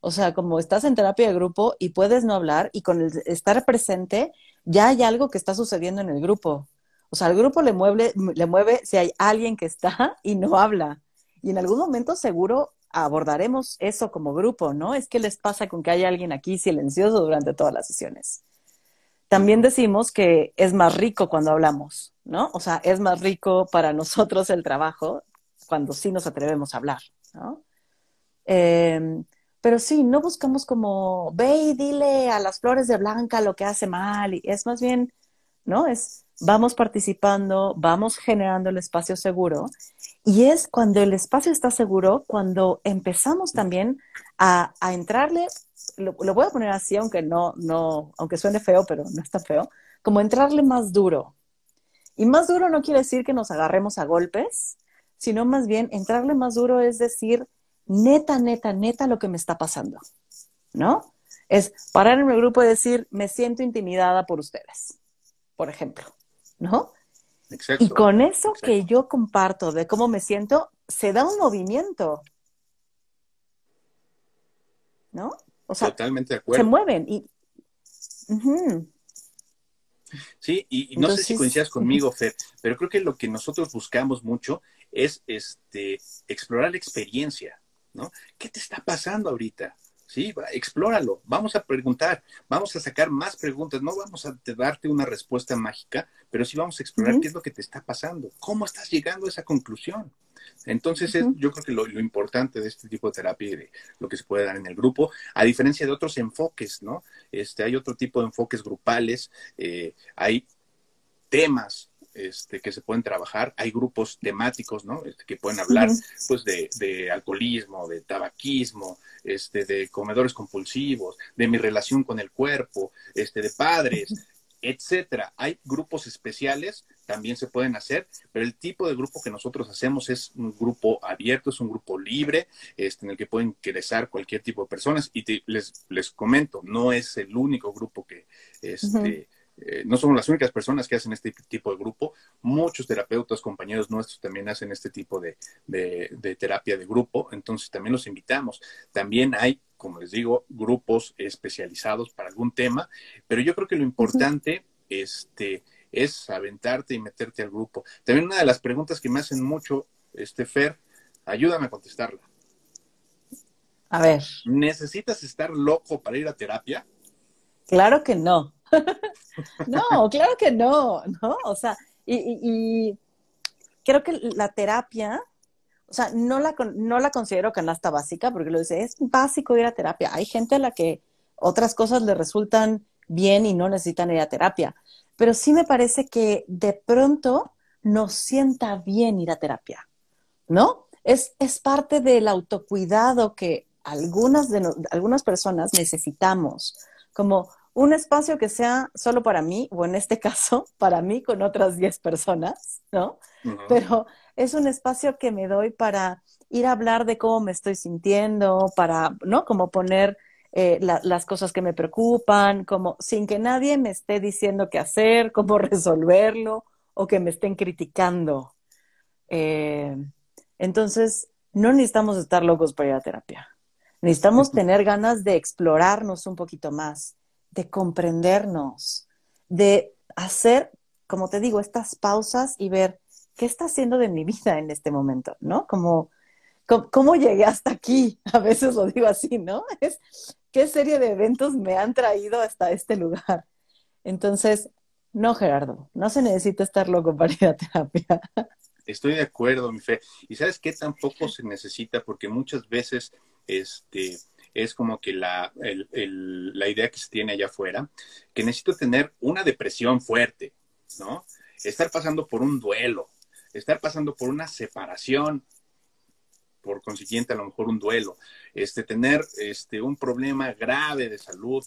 O sea, como estás en terapia de grupo y puedes no hablar y con el estar presente ya hay algo que está sucediendo en el grupo. O sea, al grupo le mueve, le mueve si hay alguien que está y no habla. Y en algún momento seguro abordaremos eso como grupo, ¿no? Es que les pasa con que hay alguien aquí silencioso durante todas las sesiones. También decimos que es más rico cuando hablamos, ¿no? O sea, es más rico para nosotros el trabajo cuando sí nos atrevemos a hablar, ¿no? Eh, pero sí, no buscamos como, ve y dile a las flores de blanca lo que hace mal, y es más bien, ¿no? Es, vamos participando, vamos generando el espacio seguro, y es cuando el espacio está seguro, cuando empezamos también a, entrarle, lo, lo, voy a poner así, aunque no, no, aunque suene feo, pero no está feo, como entrarle más duro. Y más duro no quiere decir que nos agarremos a golpes, sino más bien entrarle más duro es decir, neta, neta, neta lo que me está pasando, ¿no? Es parar en el grupo y decir, me siento intimidada por ustedes, por ejemplo, ¿no? Exacto. Y con eso que yo comparto de cómo me siento, se da un movimiento, ¿no? O sea, Totalmente de acuerdo. Se mueven y... Sí, y, no sé si coincidas conmigo, Fer, pero creo que lo que nosotros buscamos mucho es este, explorar la experiencia, ¿no? ¿Qué te está pasando ahorita? Sí, explóralo, vamos a preguntar, vamos a sacar más preguntas, no vamos a darte una respuesta mágica, pero sí vamos a explorar qué es lo que te está pasando, cómo estás llegando a esa conclusión. Entonces, yo creo que lo, importante de este tipo de terapia y de lo que se puede dar en el grupo, a diferencia de otros enfoques, ¿no? Este, hay otro tipo de enfoques grupales, eh, hay temas este, que se pueden trabajar. Hay grupos temáticos, ¿no? Este, que pueden hablar, pues, de, alcoholismo, de tabaquismo, este, de comedores compulsivos, de mi relación con el cuerpo, este, de padres, etcétera. Hay grupos especiales, también se pueden hacer, pero el tipo de grupo que nosotros hacemos es un grupo abierto, es un grupo libre, este, en el que pueden ingresar cualquier tipo de personas. Y les, les comento, no es el único grupo que este, eh, no somos las únicas personas que hacen este tipo de grupo. Muchos terapeutas, compañeros nuestros también hacen este tipo de, terapia de grupo. Entonces también los invitamos. También hay, como les digo, grupos especializados para algún tema. Pero yo creo que lo importante este, es aventarte y meterte al grupo. También una de las preguntas que me hacen mucho, este Fer, ayúdame a contestarla. A ver. ¿Necesitas estar loco para ir a terapia? Claro que no. No, claro que no, ¿no? O sea, y, creo que la terapia, o sea, no la, no la considero canasta básica, porque lo dice, es básico ir a terapia. Hay gente a la que otras cosas le resultan bien y no necesitan ir a terapia. Pero sí me parece que de pronto nos sienta bien ir a terapia, ¿no? Es, es parte del autocuidado que algunas, de algunas personas necesitamos, como un espacio que sea solo para mí, o en este caso, para mí con otras 10 personas, ¿no? Pero es un espacio que me doy para ir a hablar de cómo me estoy sintiendo, para, ¿no? Como poner eh, las cosas que me preocupan, como sin que nadie me esté diciendo qué hacer, cómo resolverlo, o que me estén criticando. Eh, entonces, no necesitamos estar locos para ir a terapia. Necesitamos tener ganas de explorarnos un poquito más de comprendernos, de hacer, como te digo, estas pausas y ver qué está haciendo de mi vida en este momento, ¿no? Como, ¿cómo, llegué hasta aquí? A veces lo digo así, ¿no? Es qué serie de eventos me han traído hasta este lugar. Entonces, no, Gerardo, no se necesita estar loco para ir a terapia. Estoy de acuerdo, mi fe. Y sabes qué tampoco se necesita porque muchas veces, este, es como que la, la idea que se tiene allá afuera, que necesito tener una depresión fuerte, ¿no? Estar pasando por un duelo, estar pasando por una separación, por consiguiente a lo mejor un duelo, este, tener este, un problema grave de salud.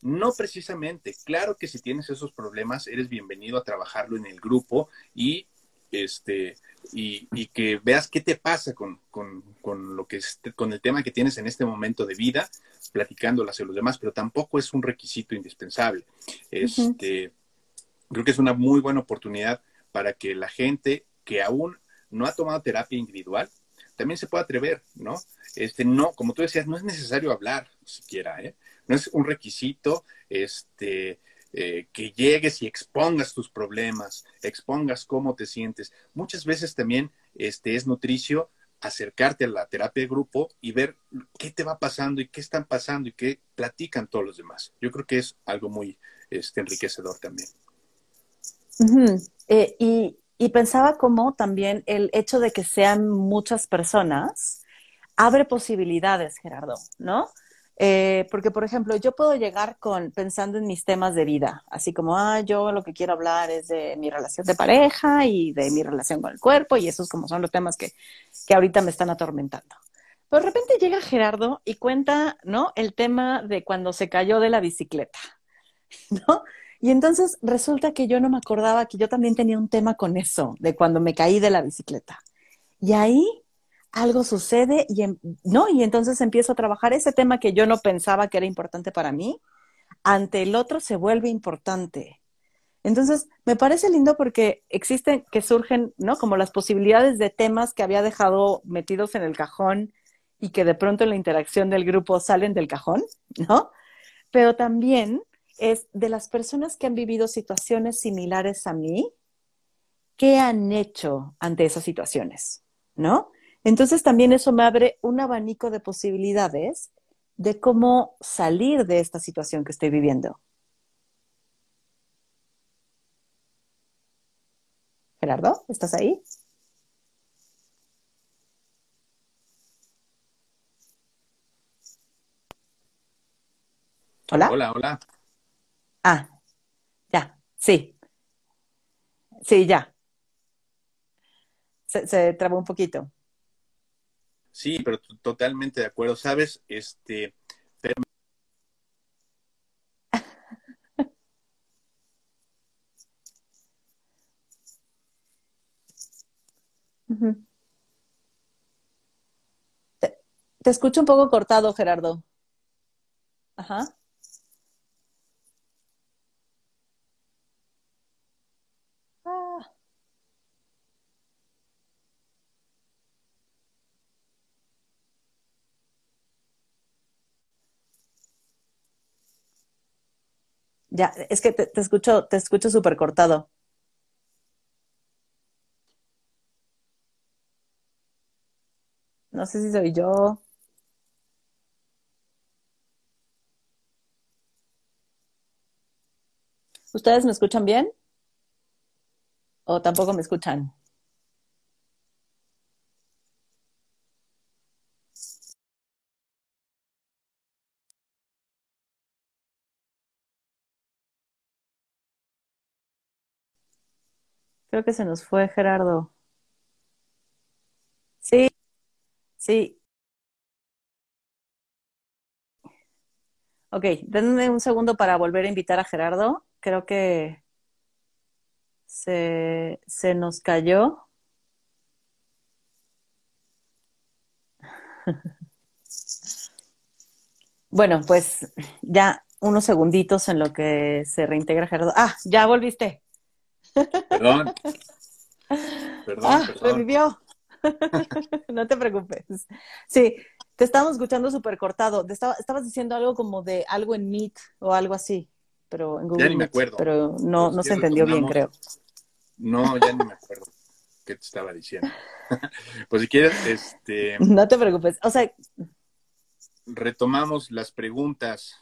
No precisamente, claro que si tienes esos problemas, eres bienvenido a trabajarlo en el grupo y este, y, que veas qué te pasa con, lo que con el tema que tienes en este momento de vida, platicándolo hacia los demás, pero tampoco es un requisito indispensable. Este, Creo que es una muy buena oportunidad para que la gente que aún no ha tomado terapia individual también se pueda atrever, ¿no? Este, no, como tú decías, no es necesario hablar siquiera, ¿eh? No es un requisito, este, eh, que llegues y expongas tus problemas, expongas cómo te sientes. Muchas veces también este, es nutricio acercarte a la terapia de grupo y ver qué te va pasando y qué están pasando y qué platican todos los demás. Yo creo que es algo muy este, enriquecedor también. Eh, y, y pensaba como también el hecho de que sean muchas personas abre posibilidades, Gerardo, ¿no? Eh, porque, por ejemplo, yo puedo llegar con pensando en mis temas de vida, así como, ah, yo lo que quiero hablar es de mi relación de pareja y de mi relación con el cuerpo, y esos como son los temas que, que ahorita me están atormentando. Pero de repente llega Gerardo y cuenta, ¿no? El tema de cuando se cayó de la bicicleta, ¿no? Y entonces resulta que yo no me acordaba que yo también tenía un tema con eso, de cuando me caí de la bicicleta. Y ahí algo sucede y, em, ¿no? y entonces empiezo a trabajar ese tema que yo no pensaba que era importante para mí, ante el otro se vuelve importante. Entonces, me parece lindo porque existen, que surgen, ¿no? Como las posibilidades de temas que había dejado metidos en el cajón y que de pronto en la interacción del grupo salen del cajón, ¿no? Pero también es de las personas que han vivido situaciones similares a mí, qué han hecho ante esas situaciones, ¿no? Entonces también eso me abre un abanico de posibilidades de cómo salir de esta situación que estoy viviendo. Gerardo, ¿estás ahí? Hola. Hola, hola. Ah, ya, sí. Sí, ya. Se, se trabó un poquito. Sí, pero totalmente de acuerdo. Sabes, este, te, te escucho un poco cortado, Gerardo. Ajá. Ah, ya, es que te, te escucho, te escucho súper cortado. No sé si soy yo. ¿Ustedes me escuchan bien o tampoco me escuchan? Creo que se nos fue Gerardo. Sí, sí. Ok, denme un segundo para volver a invitar a Gerardo. Creo que se, se nos cayó. Bueno, pues ya unos segunditos en lo que se reintegra Gerardo. Ah, ya volviste. Perdón, perdón, Ah, perdón. revivió. No te preocupes. Sí, te estábamos escuchando súper cortado. Te estaba- estabas diciendo algo como de algo en Meet o algo así, pero en Ya Google ni me acuerdo. pero no, no se entendió bien, creo. No, ya ni me acuerdo qué te estaba diciendo. Pues si quieres, este, No te preocupes. O sea, retomamos las preguntas.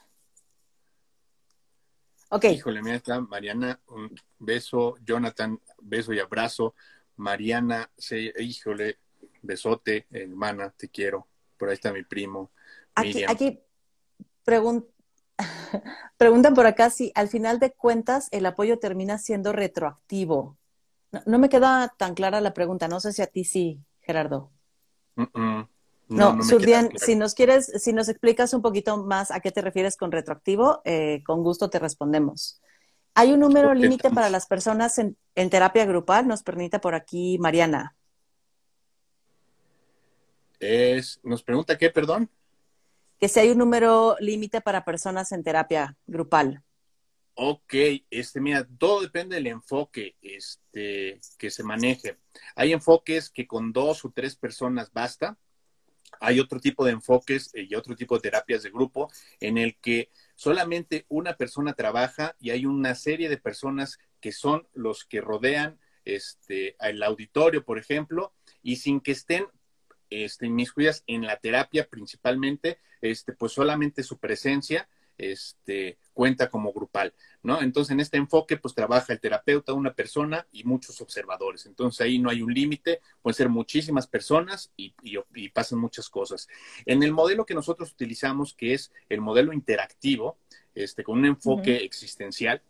Ok, Híjole, mira, está Mariana, un beso, Jonathan, beso y abrazo. Mariana, se, híjole, besote, hermana, te quiero. Por ahí está mi primo, aquí, aquí pregun- preguntan por acá si al final de cuentas el apoyo termina siendo retroactivo. No, no me queda tan clara la pregunta. No sé si a ti sí, Gerardo. Mm, mm. No, no Surdian, claro. si nos quieres, si nos explicas un poquito más a qué te refieres con retroactivo, eh, con gusto te respondemos. Hay un número límite para las personas en, en terapia grupal, nos permite por aquí Mariana. Es, nos pregunta qué, perdón. Que si hay un número límite para personas en terapia grupal. Ok, este, mira, todo depende del enfoque este, que se maneje. Hay enfoques que con dos o tres personas basta. Hay otro tipo de enfoques y otro tipo de terapias de grupo en el que solamente una persona trabaja y hay una serie de personas que son los que rodean este, el auditorio, por ejemplo, y sin que estén este, inmiscuidas en la terapia principalmente, este, pues solamente su presencia este, cuenta como grupal, ¿no? Entonces, en este enfoque, pues trabaja el terapeuta, una persona y muchos observadores. Entonces, ahí no hay un límite, pueden ser muchísimas personas y, y, y, pasan muchas cosas. En el modelo que nosotros utilizamos, que es el modelo interactivo, este, con un enfoque uh -huh. existencial,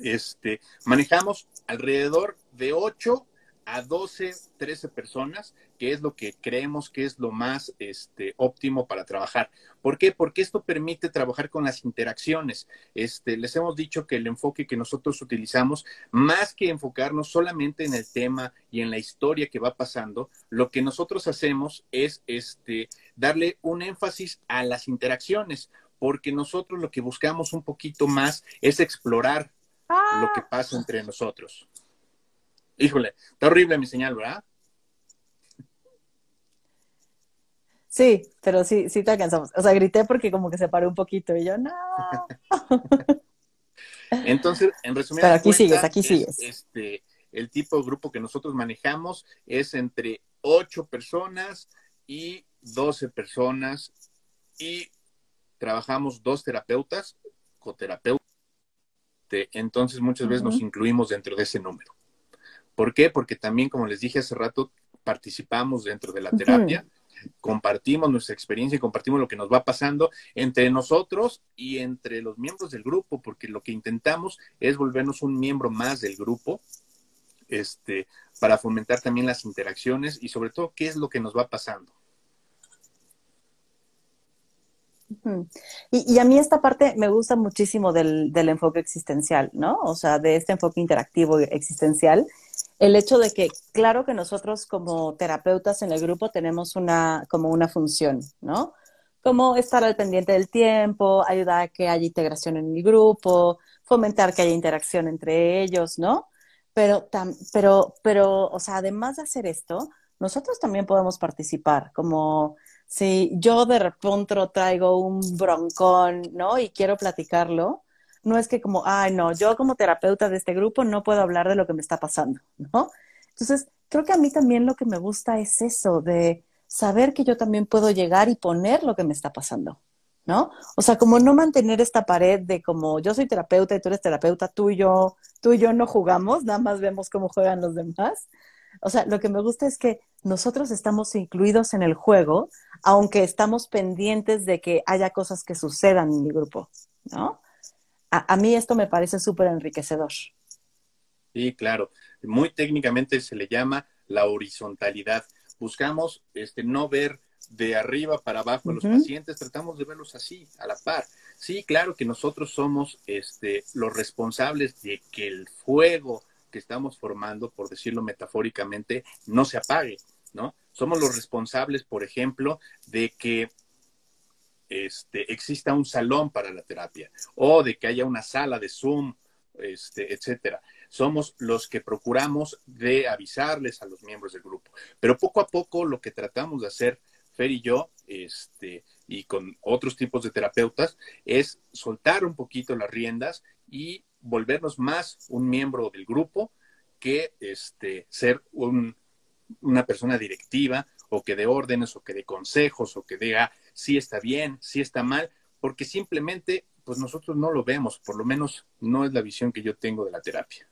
este, manejamos alrededor de 8 a 12, 13 personas, que es lo que creemos que es lo más este, óptimo para trabajar. ¿Por qué? Porque esto permite trabajar con las interacciones. Este, les hemos dicho que el enfoque que nosotros utilizamos, más que enfocarnos solamente en el tema y en la historia que va pasando, lo que nosotros hacemos es este, darle un énfasis a las interacciones, porque nosotros lo que buscamos un poquito más es explorar ah. lo que pasa entre nosotros. Híjole, está horrible mi señal, ¿verdad? Sí, pero sí, sí te alcanzamos. O sea, grité porque como que se paró un poquito y yo, no. Entonces, en resumen, pero aquí sigues, aquí es, sigues. Este, el tipo de grupo que nosotros manejamos es entre 8 personas y 12 personas y trabajamos dos terapeutas, coterapeutas. Entonces muchas veces nos incluimos dentro de ese número. ¿Por qué? Porque también, como les dije hace rato, participamos dentro de la terapia, compartimos nuestra experiencia y compartimos lo que nos va pasando entre nosotros y entre los miembros del grupo, porque lo que intentamos es volvernos un miembro más del grupo, este, para fomentar también las interacciones y sobre todo qué es lo que nos va pasando. Y, y, a mí esta parte me gusta muchísimo del, del, enfoque existencial, ¿no? O sea, de este enfoque interactivo existencial, el hecho de que, claro que nosotros como terapeutas en el grupo tenemos una, como una función, ¿no? Como estar al pendiente del tiempo, ayudar a que haya integración en el grupo, fomentar que haya interacción entre ellos, ¿no? Pero, pero, pero, o sea, además de hacer esto, nosotros también podemos participar, como si yo de repente traigo un broncón, ¿no? Y quiero platicarlo, no es que como, ay, no, yo como terapeuta de este grupo no puedo hablar de lo que me está pasando, ¿no? Entonces, creo que a mí también lo que me gusta es eso, de saber que yo también puedo llegar y poner lo que me está pasando, ¿no? O sea, como no mantener esta pared de como yo soy terapeuta y tú eres terapeuta, tú y yo, tú y yo no jugamos, nada más vemos cómo juegan los demás. O sea, lo que me gusta es que nosotros estamos incluidos en el juego, aunque estamos pendientes de que haya cosas que sucedan en mi grupo, ¿no? A, mí esto me parece súper enriquecedor. Sí, claro. Muy técnicamente se le llama la horizontalidad. Buscamos este, no ver de arriba para abajo a los pacientes, tratamos de verlos así, a la par. Sí, claro que nosotros somos este, los responsables de que el fuego que estamos formando, por decirlo metafóricamente, no se apague, ¿no? Somos los responsables, por ejemplo, de que este, exista un salón para la terapia o de que haya una sala de Zoom, este, etcétera. Somos los que procuramos de avisarles a los miembros del grupo. Pero poco a poco lo que tratamos de hacer, Fer y yo, este, y con otros tipos de terapeutas, es soltar un poquito las riendas y volvernos más un miembro del grupo que este, ser una persona directiva o que dé órdenes o que dé consejos o que diga si está bien, si está mal, porque simplemente pues nosotros no lo vemos, por lo menos no es la visión que yo tengo de la terapia.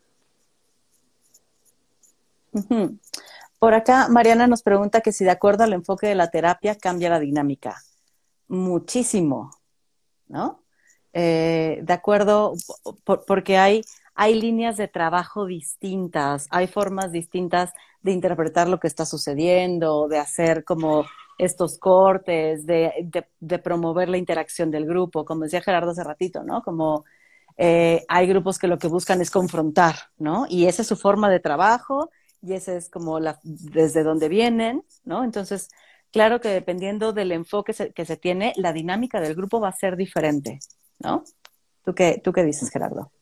Por acá, Mariana nos pregunta que si de acuerdo al enfoque de la terapia cambia la dinámica. Muchísimo, ¿no? Eh, de acuerdo, porque hay, hay líneas de trabajo distintas, hay formas distintas de interpretar lo que está sucediendo, de hacer como estos cortes, de, de, promover la interacción del grupo, como decía Gerardo hace ratito, ¿no? Como eh, hay grupos que lo que buscan es confrontar, ¿no? Y esa es su forma de trabajo y ese es como la, desde donde vienen, ¿no? Entonces, claro que dependiendo del enfoque que se tiene, la dinámica del grupo va a ser diferente, ¿no? ¿Tú qué, tú qué dices, Gerardo?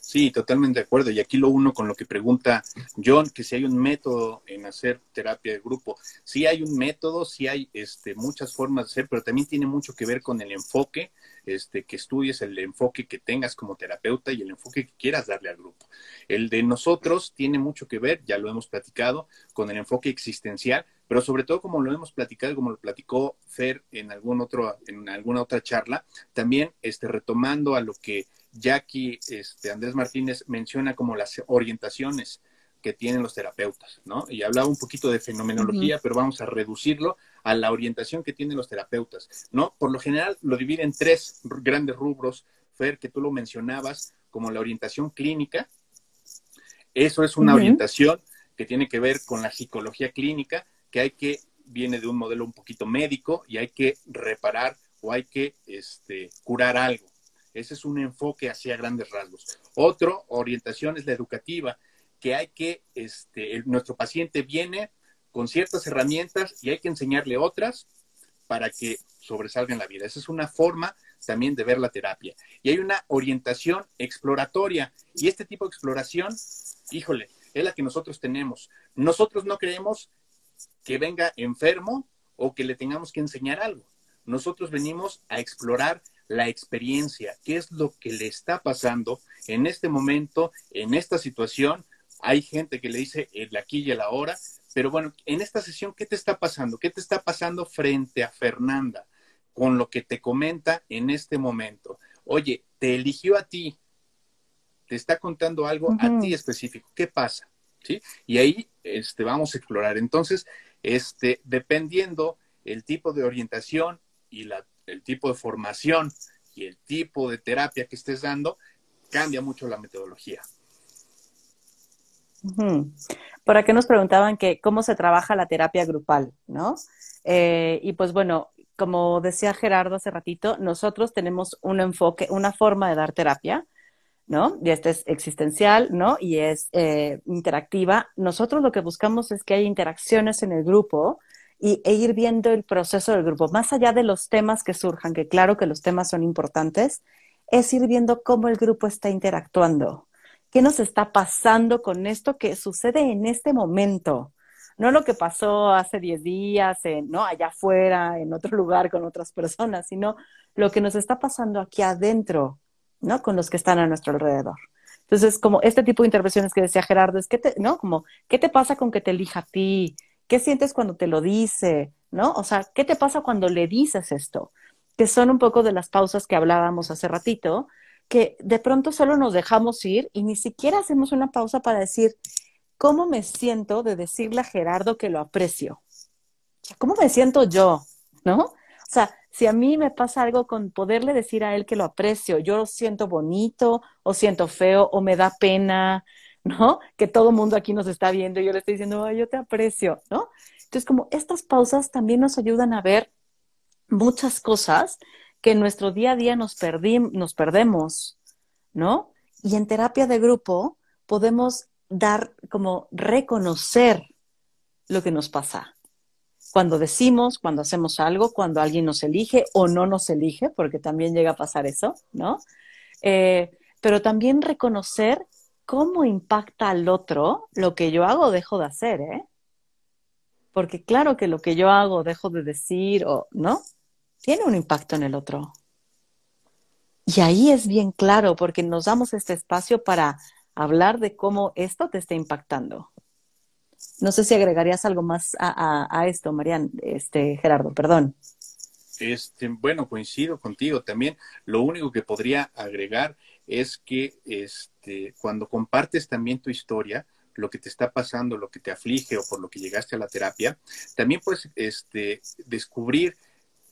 Sí, totalmente de acuerdo. Y aquí lo uno con lo que pregunta John, que si hay un método en hacer terapia de grupo. Sí hay un método, sí hay este, muchas formas de hacer, pero también tiene mucho que ver con el enfoque este, que estudies, el enfoque que tengas como terapeuta y el enfoque que quieras darle al grupo. El de nosotros tiene mucho que ver, ya lo hemos platicado, con el enfoque existencial, pero sobre todo como lo hemos platicado, como lo platicó Fer en algún otro, en alguna otra charla, también este, retomando a lo que Jackie este, Andrés Martínez menciona como las orientaciones que tienen los terapeutas, ¿no? Y hablaba un poquito de fenomenología, pero vamos a reducirlo a la orientación que tienen los terapeutas, ¿no? Por lo general lo divide en tres grandes rubros, Fer, que tú lo mencionabas, como la orientación clínica. Eso es una orientación que tiene que ver con la psicología clínica, que hay que, viene de un modelo un poquito médico y hay que reparar o hay que este, curar algo. Ese es un enfoque hacia grandes rasgos. Otro orientación es la educativa, que hay que, este, nuestro paciente viene con ciertas herramientas y hay que enseñarle otras para que sobresalga en la vida. Esa es una forma también de ver la terapia. Y hay una orientación exploratoria. Y este tipo de exploración, híjole, es la que nosotros tenemos. Nosotros no creemos que venga enfermo o que le tengamos que enseñar algo. Nosotros venimos a explorar la experiencia, qué es lo que le está pasando en este momento, en esta situación, hay gente que le dice el aquí y el ahora, pero bueno, en esta sesión, ¿qué te está pasando? ¿Qué te está pasando frente a Fernanda con lo que te comenta en este momento? Oye, te eligió a ti, te está contando algo a ti específico. ¿Qué pasa? ¿Sí? Y ahí este, vamos a explorar. Entonces, este, dependiendo el tipo de orientación y la, el tipo de formación y el tipo de terapia que estés dando, cambia mucho la metodología. Por aquí nos preguntaban que cómo se trabaja la terapia grupal, ¿no? Eh, y pues bueno, como decía Gerardo hace ratito, nosotros tenemos un enfoque, una forma de dar terapia, ¿no? Y esta es existencial, ¿no? Y es eh, interactiva. Nosotros lo que buscamos es que haya interacciones en el grupo y, e ir viendo el proceso del grupo, más allá de los temas que surjan, que claro que los temas son importantes, es ir viendo cómo el grupo está interactuando, qué nos está pasando con esto que sucede en este momento. No lo que pasó hace 10 días, ¿no? allá afuera, en otro lugar con otras personas, sino lo que nos está pasando aquí adentro, ¿no? Con los que están a nuestro alrededor. Entonces, como este tipo de intervenciones que decía Gerardo, es que te, ¿no? Como, ¿qué te pasa con que te elija a ti? ¿Qué sientes cuando te lo dice? ¿No? O sea, ¿qué te pasa cuando le dices esto? Que son un poco de las pausas que hablábamos hace ratito, que de pronto solo nos dejamos ir y ni siquiera hacemos una pausa para decir, ¿cómo me siento de decirle a Gerardo que lo aprecio? ¿Cómo me siento yo? ¿No? O sea, si a mí me pasa algo con poderle decir a él que lo aprecio, yo lo siento bonito o siento feo o me da pena, ¿no? Que todo mundo aquí nos está viendo y yo le estoy diciendo, yo te aprecio, ¿no? Entonces, como estas pausas también nos ayudan a ver muchas cosas que en nuestro día a día nos, nos perdemos, ¿no? Y en terapia de grupo podemos dar, como reconocer lo que nos pasa. Cuando decimos, cuando hacemos algo, cuando alguien nos elige o no nos elige, porque también llega a pasar eso, ¿no? Eh, pero también reconocer cómo impacta al otro lo que yo hago dejo de hacer, ¿eh? Porque claro que lo que yo hago, dejo de decir o, ¿no? tiene un impacto en el otro. Y ahí es bien claro porque nos damos este espacio para hablar de cómo esto te está impactando. No sé si agregarías algo más a, esto, Marian, este, Gerardo, perdón. Este, bueno, coincido contigo también. Lo único que podría agregar es que este, cuando compartes también tu historia, lo que te está pasando, lo que te aflige o por lo que llegaste a la terapia, también puedes este, descubrir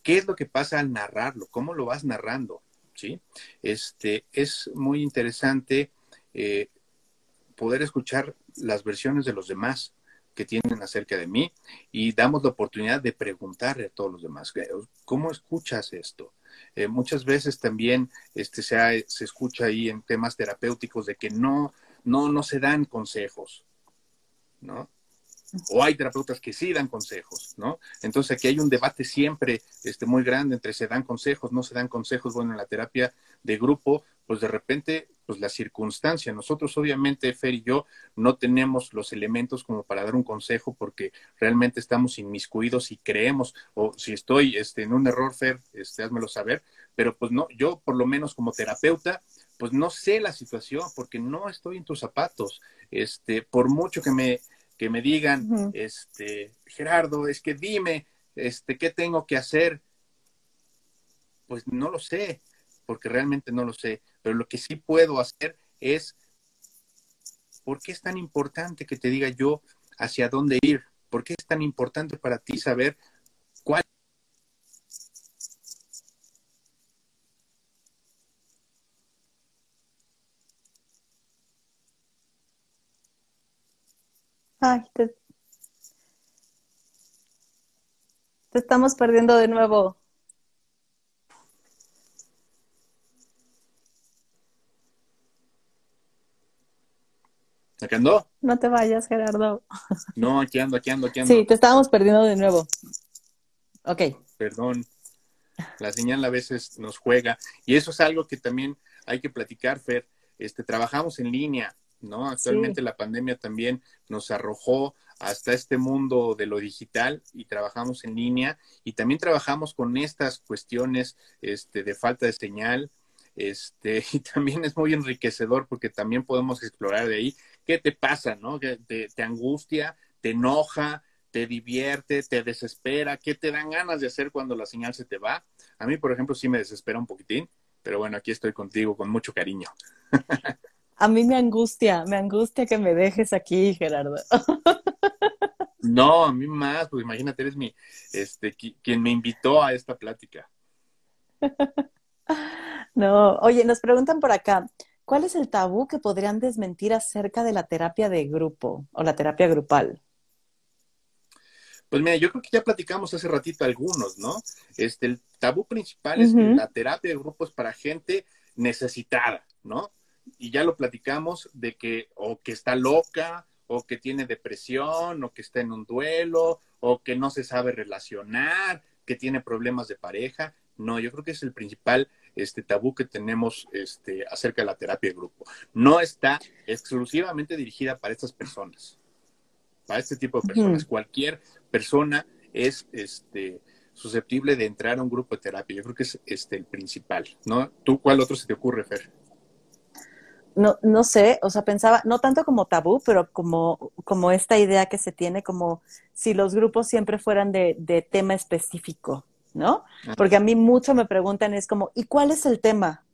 qué es lo que pasa al narrarlo, cómo lo vas narrando, ¿sí? Este, es muy interesante eh, poder escuchar las versiones de los demás que tienen acerca de mí y damos la oportunidad de preguntarle a todos los demás, ¿cómo escuchas esto? Eh, muchas veces también este, se, se escucha ahí en temas terapéuticos de que no, no, no se dan consejos, ¿no? O hay terapeutas que sí dan consejos, ¿no? Entonces aquí hay un debate siempre este, muy grande entre se dan consejos, no se dan consejos. Bueno, en la terapia de grupo, pues de repente, pues la circunstancia. Nosotros obviamente, Fer y yo, no tenemos los elementos como para dar un consejo porque realmente estamos inmiscuidos y creemos, o si estoy este, en un error, Fer, este, házmelo saber, pero pues no, yo por lo menos como terapeuta, pues no sé la situación porque no estoy en tus zapatos. Este, por mucho que me que me digan, este, Gerardo, es que dime, este, ¿qué tengo que hacer? Pues no lo sé, porque realmente no lo sé, pero lo que sí puedo hacer es, ¿por qué es tan importante que te diga yo hacia dónde ir? ¿Por qué es tan importante para ti saber cuál Ay, te, estamos perdiendo de nuevo. ¿Aquí ando? No te vayas, Gerardo. No, aquí ando, aquí ando, aquí ando. Sí, te estábamos perdiendo de nuevo. Ok. Perdón. La señal a veces nos juega. Y eso es algo que también hay que platicar, Fer. Este, trabajamos en línea. ¿No? Actualmente la pandemia también nos arrojó hasta este mundo de lo digital y trabajamos en línea y también trabajamos con estas cuestiones este, de falta de señal. este, y también es muy enriquecedor porque también podemos explorar de ahí qué te pasa, ¿no? ¿Te, te angustia, te enoja, te divierte, te desespera, qué te dan ganas de hacer cuando la señal se te va. A mí, por ejemplo, sí me desespera un poquitín, pero bueno, aquí estoy contigo con mucho cariño. A mí me angustia, me angustia que me dejes aquí, Gerardo. No, a mí más, pues imagínate, eres mi, este, quien me invitó a esta plática. No, oye, nos preguntan por acá, ¿cuál es el tabú que podrían desmentir acerca de la terapia de grupo o la terapia grupal? Pues mira, yo creo que ya platicamos hace ratito algunos, ¿no? Este, el tabú principal es que la terapia de grupo es para gente necesitada, ¿no? Y ya lo platicamos de que o que está loca, o que tiene depresión, o que está en un duelo, o que no se sabe relacionar, que tiene problemas de pareja. No, yo creo que es el principal este tabú que tenemos este, acerca de la terapia de grupo. No está exclusivamente dirigida para estas personas para este tipo de personas. Cualquier persona es este, susceptible de entrar a un grupo de terapia. Yo creo que es este, el principal, ¿no? ¿Tú cuál otro se te ocurre, Fer? No, no sé, o sea, pensaba, no tanto como tabú, pero como, como esta idea que se tiene, como si los grupos siempre fueran de, de tema específico, ¿no? Porque a mí mucho me preguntan, es como, ¿y cuál es el tema?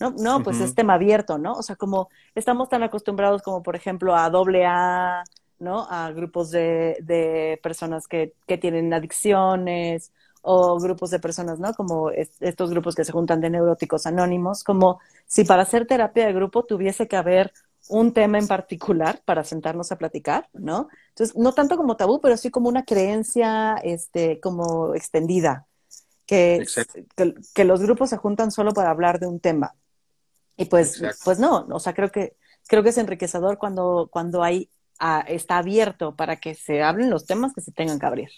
No, no pues es tema abierto, ¿no? O sea, como estamos tan acostumbrados como, por ejemplo, a doble A, ¿no? A grupos de, de personas que, que, tienen adicciones o grupos de personas, ¿no? Como estos grupos que se juntan de neuróticos anónimos, como si para hacer terapia de grupo tuviese que haber un tema en particular para sentarnos a platicar, ¿no? Entonces, no tanto como tabú, pero sí como una creencia, este, como extendida, que, que, que, los grupos se juntan solo para hablar de un tema. Y pues, pues no, o sea, creo que, creo que es enriquecedor cuando, cuando hay está abierto para que se hablen los temas que se tengan que abrir.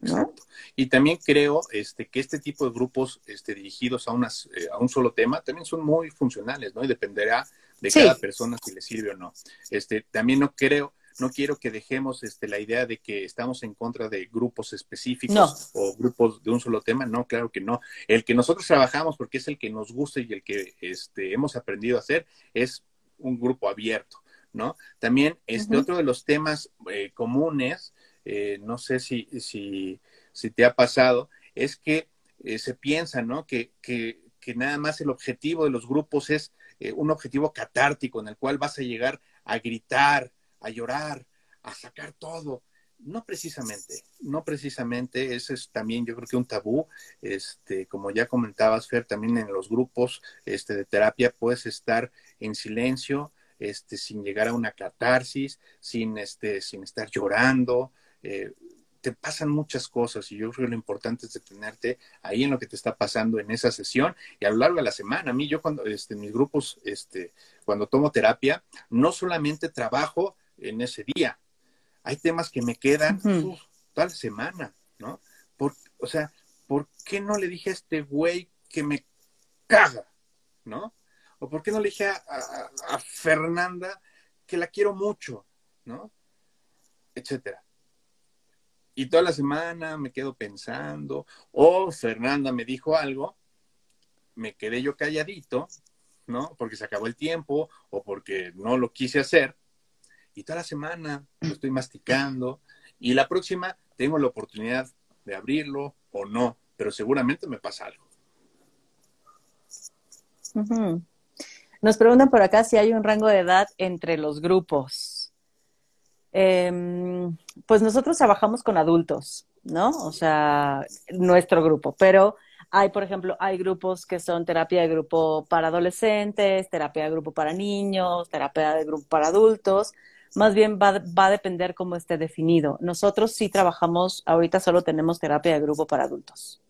Exacto. Y también creo este, que este tipo de grupos este, dirigidos a, unas, eh, a un solo tema también son muy funcionales, ¿no? Y dependerá de cada persona si le sirve o no. Este, también no creo, no quiero que dejemos este, la idea de que estamos en contra de grupos específicos o grupos de un solo tema. No, claro que no. El que nosotros trabajamos, porque es el que nos gusta y el que este, hemos aprendido a hacer, es un grupo abierto. ¿no? También este otro de los temas eh, comunes, eh, no sé si, si, te ha pasado, es que eh, se piensa, ¿no? Que, que, nada más el objetivo de los grupos es un objetivo catártico en el cual vas a llegar a gritar, a llorar, a sacar todo. No precisamente, no precisamente, ese es también yo creo que un tabú, este, como ya comentabas, Fer, también en los grupos este, de terapia puedes estar en silencio, este, sin llegar a una catarsis, sin, este, sin estar llorando. Eh, te pasan muchas cosas y yo creo que lo importante es detenerte ahí en lo que te está pasando en esa sesión y a lo largo de la semana. A mí, yo cuando, este, mis grupos, este, cuando tomo terapia, no solamente trabajo en ese día, hay temas que me quedan toda la semana, ¿no? Por, o sea, ¿por qué no le dije a este güey que me caga, ¿no? ¿O por qué no le dije a, Fernanda que la quiero mucho, ¿no? Etcétera. Y toda la semana me quedo pensando, o Fernanda me dijo algo, me quedé yo calladito, ¿no? Porque se acabó el tiempo o porque no lo quise hacer. Y toda la semana lo estoy masticando. Y la próxima tengo la oportunidad de abrirlo o no, pero seguramente me pasa algo. Nos preguntan por acá si hay un rango de edad entre los grupos. Em, pues nosotros trabajamos con adultos, ¿no? O sea, nuestro grupo, pero hay, por ejemplo, hay grupos que son terapia de grupo para adolescentes, terapia de grupo para niños, terapia de grupo para adultos. Más bien va, va a depender cómo esté definido. Nosotros sí trabajamos, ahorita solo tenemos terapia de grupo para adultos.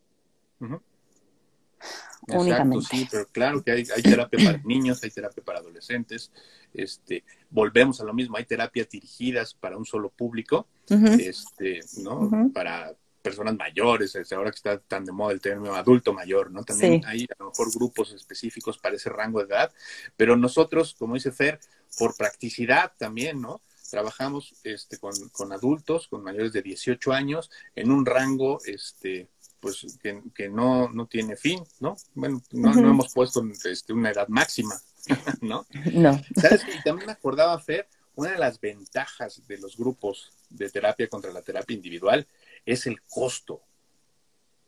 Exacto, sí, pero claro que hay, terapia para niños, hay terapia para adolescentes, este, volvemos a lo mismo, hay terapias dirigidas para un solo público, este, ¿no? Para personas mayores, ahora que está tan de moda el término adulto mayor, ¿no? También hay a lo mejor grupos específicos para ese rango de edad, pero nosotros, como dice Fer, por practicidad también, ¿no? Trabajamos este, con, con adultos, con mayores de 18 años, en un rango este, pues que, no, no tiene fin, ¿no? Bueno, no, hemos puesto este, una edad máxima, ¿no? No. ¿Sabes? Y también me acordaba, Fer, una de las ventajas de los grupos de terapia contra la terapia individual es el costo.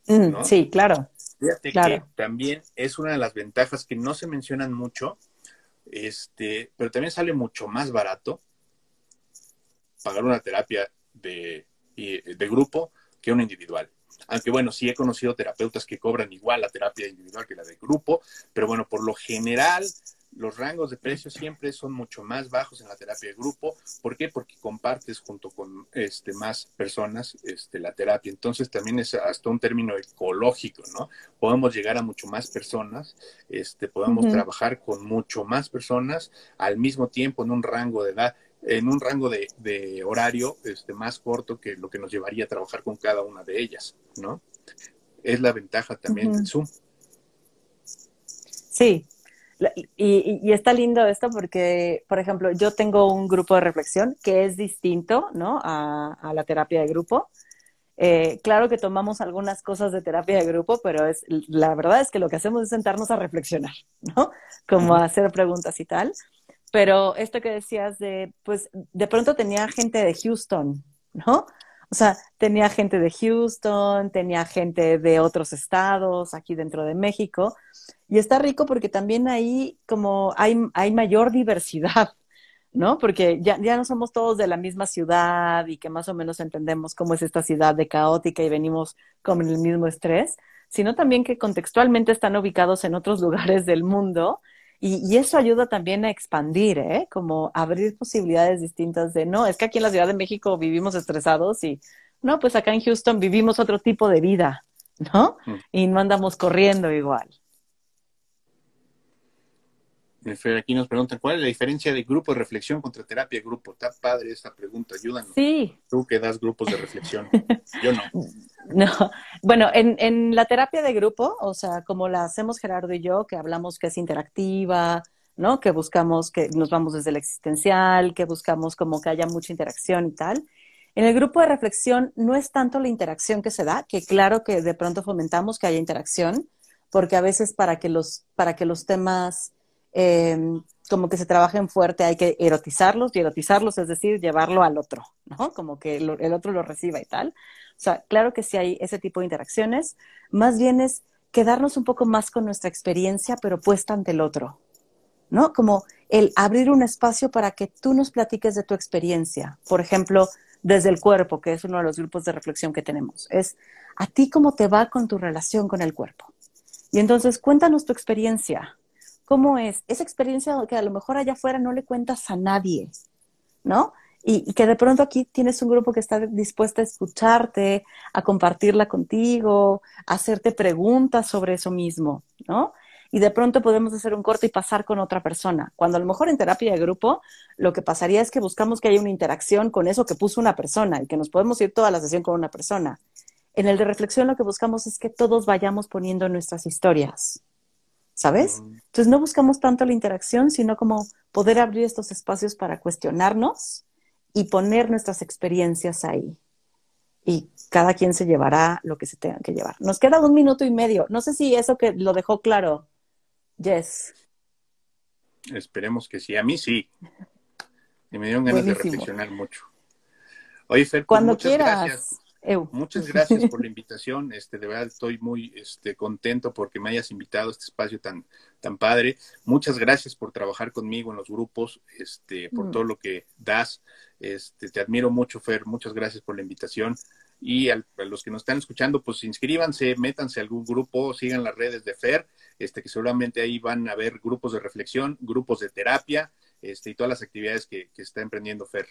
Mm, sí, claro. Fíjate que también es una de las ventajas que no se mencionan mucho, este, pero también sale mucho más barato pagar una terapia de, de grupo que una individual. Aunque bueno, sí he conocido terapeutas que cobran igual la terapia individual que la de grupo, pero bueno, por lo general los rangos de precios siempre son mucho más bajos en la terapia de grupo. ¿Por qué? Porque compartes junto con este, más personas este, la terapia. Entonces también es hasta un término ecológico, ¿no? Podemos llegar a mucho más personas, este, podemos trabajar con mucho más personas al mismo tiempo en un rango de edad en un rango de, de, horario este, más corto que lo que nos llevaría a trabajar con cada una de ellas, ¿no? Es la ventaja también del Zoom. Sí, y, está lindo esto porque, por ejemplo, yo tengo un grupo de reflexión que es distinto, ¿no? A, la terapia de grupo. Eh, claro que tomamos algunas cosas de terapia de grupo, pero es, la verdad es que lo que hacemos es sentarnos a reflexionar, ¿no? Como a hacer preguntas y tal. Pero esto que decías de, pues, de pronto tenía gente de Houston, ¿no? O sea, tenía gente de Houston, tenía gente de otros estados aquí dentro de México. Y está rico porque también ahí como hay, hay mayor diversidad, ¿no? Porque ya, ya no somos todos de la misma ciudad y que más o menos entendemos cómo es esta ciudad de caótica y venimos con el mismo estrés, sino también que contextualmente están ubicados en otros lugares del mundo. Y, y, eso ayuda también a expandir, ¿eh? Como abrir posibilidades distintas de, no, es que aquí en la Ciudad de México vivimos estresados y, no, pues acá en Houston vivimos otro tipo de vida, ¿no? Mm. Y no andamos corriendo igual. Aquí nos preguntan, ¿cuál es la diferencia de grupo de reflexión contra terapia de grupo? Está padre esta pregunta, ayúdanos. Sí. Tú que das grupos de reflexión. Yo no. No, bueno, en, en la terapia de grupo, o sea, como la hacemos Gerardo y yo, que hablamos que es interactiva, ¿no? Que buscamos que nos vamos desde el existencial, que buscamos como que haya mucha interacción y tal. En el grupo de reflexión no es tanto la interacción que se da, que claro que de pronto fomentamos que haya interacción, porque a veces para que los, para que los temas Em, como que se trabajen fuerte, hay que erotizarlos, y erotizarlos es decir, llevarlo al otro, ¿no? Como que el otro lo reciba y tal. O sea, claro que sí hay ese tipo de interacciones, más bien es quedarnos un poco más con nuestra experiencia, pero puesta ante el otro, ¿no? Como el abrir un espacio para que tú nos platiques de tu experiencia. Por ejemplo, desde el cuerpo, que es uno de los grupos de reflexión que tenemos. Es a ti cómo te va con tu relación con el cuerpo. Y entonces cuéntanos tu experiencia. ¿Cómo es? Esa experiencia que a lo mejor allá afuera no le cuentas a nadie, ¿no? Y, que de pronto aquí tienes un grupo que está dispuesto a escucharte, a compartirla contigo, a hacerte preguntas sobre eso mismo, ¿no? Y de pronto podemos hacer un corte y pasar con otra persona. Cuando a lo mejor en terapia de grupo, lo que pasaría es que buscamos que haya una interacción con eso que puso una persona y que nos podemos ir toda la sesión con una persona. En el de reflexión lo que buscamos es que todos vayamos poniendo nuestras historias, ¿sabes? Entonces no buscamos tanto la interacción, sino como poder abrir estos espacios para cuestionarnos y poner nuestras experiencias ahí. Y cada quien se llevará lo que se tenga que llevar. Nos queda un minuto y medio. No sé si eso que lo dejó claro, Jess. Esperemos que sí. A mí sí. Y me dieron ganas de reflexionar mucho. Oye, Fer, pues Cuando quieras. Gracias. Muchas gracias por la invitación. Este, de verdad estoy muy este, contento porque me hayas invitado a este espacio tan, tan padre. Muchas gracias por trabajar conmigo en los grupos, este, por mm. todo lo que das. Este, te admiro mucho, Fer. Muchas gracias por la invitación. Y a los que nos están escuchando, pues inscríbanse, métanse a algún grupo, sigan las redes de Fer, este, que seguramente ahí van a ver grupos de reflexión, grupos de terapia, este, y todas las actividades que, que está emprendiendo Fer.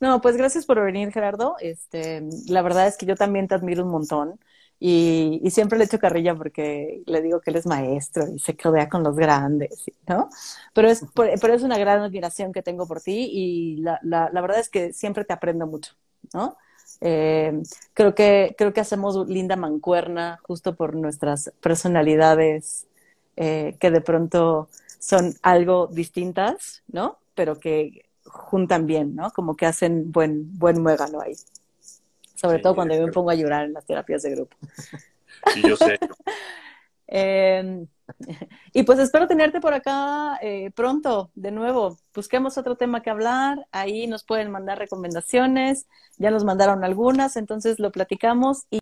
No, pues gracias por venir, Gerardo. Este, la verdad es que yo también te admiro un montón y, siempre le echo carrilla porque le digo que él es maestro y se codea con los grandes, ¿no? Pero es, pero es una gran admiración que tengo por ti y la, la, la verdad es que siempre te aprendo mucho, ¿no? Eh, creo, que, creo que hacemos linda mancuerna justo por nuestras personalidades eh, que de pronto son algo distintas, ¿no? Pero que juntan bien, ¿no? Como que hacen buen, buen muégano ahí. sobre Sí, todo cuando yo me pongo a llorar en las terapias de grupo. Sí, yo sé. Eh, y pues espero tenerte por acá eh, pronto, de nuevo. Busquemos otro tema que hablar. Ahí nos pueden mandar recomendaciones. Ya nos mandaron algunas, entonces lo platicamos. Y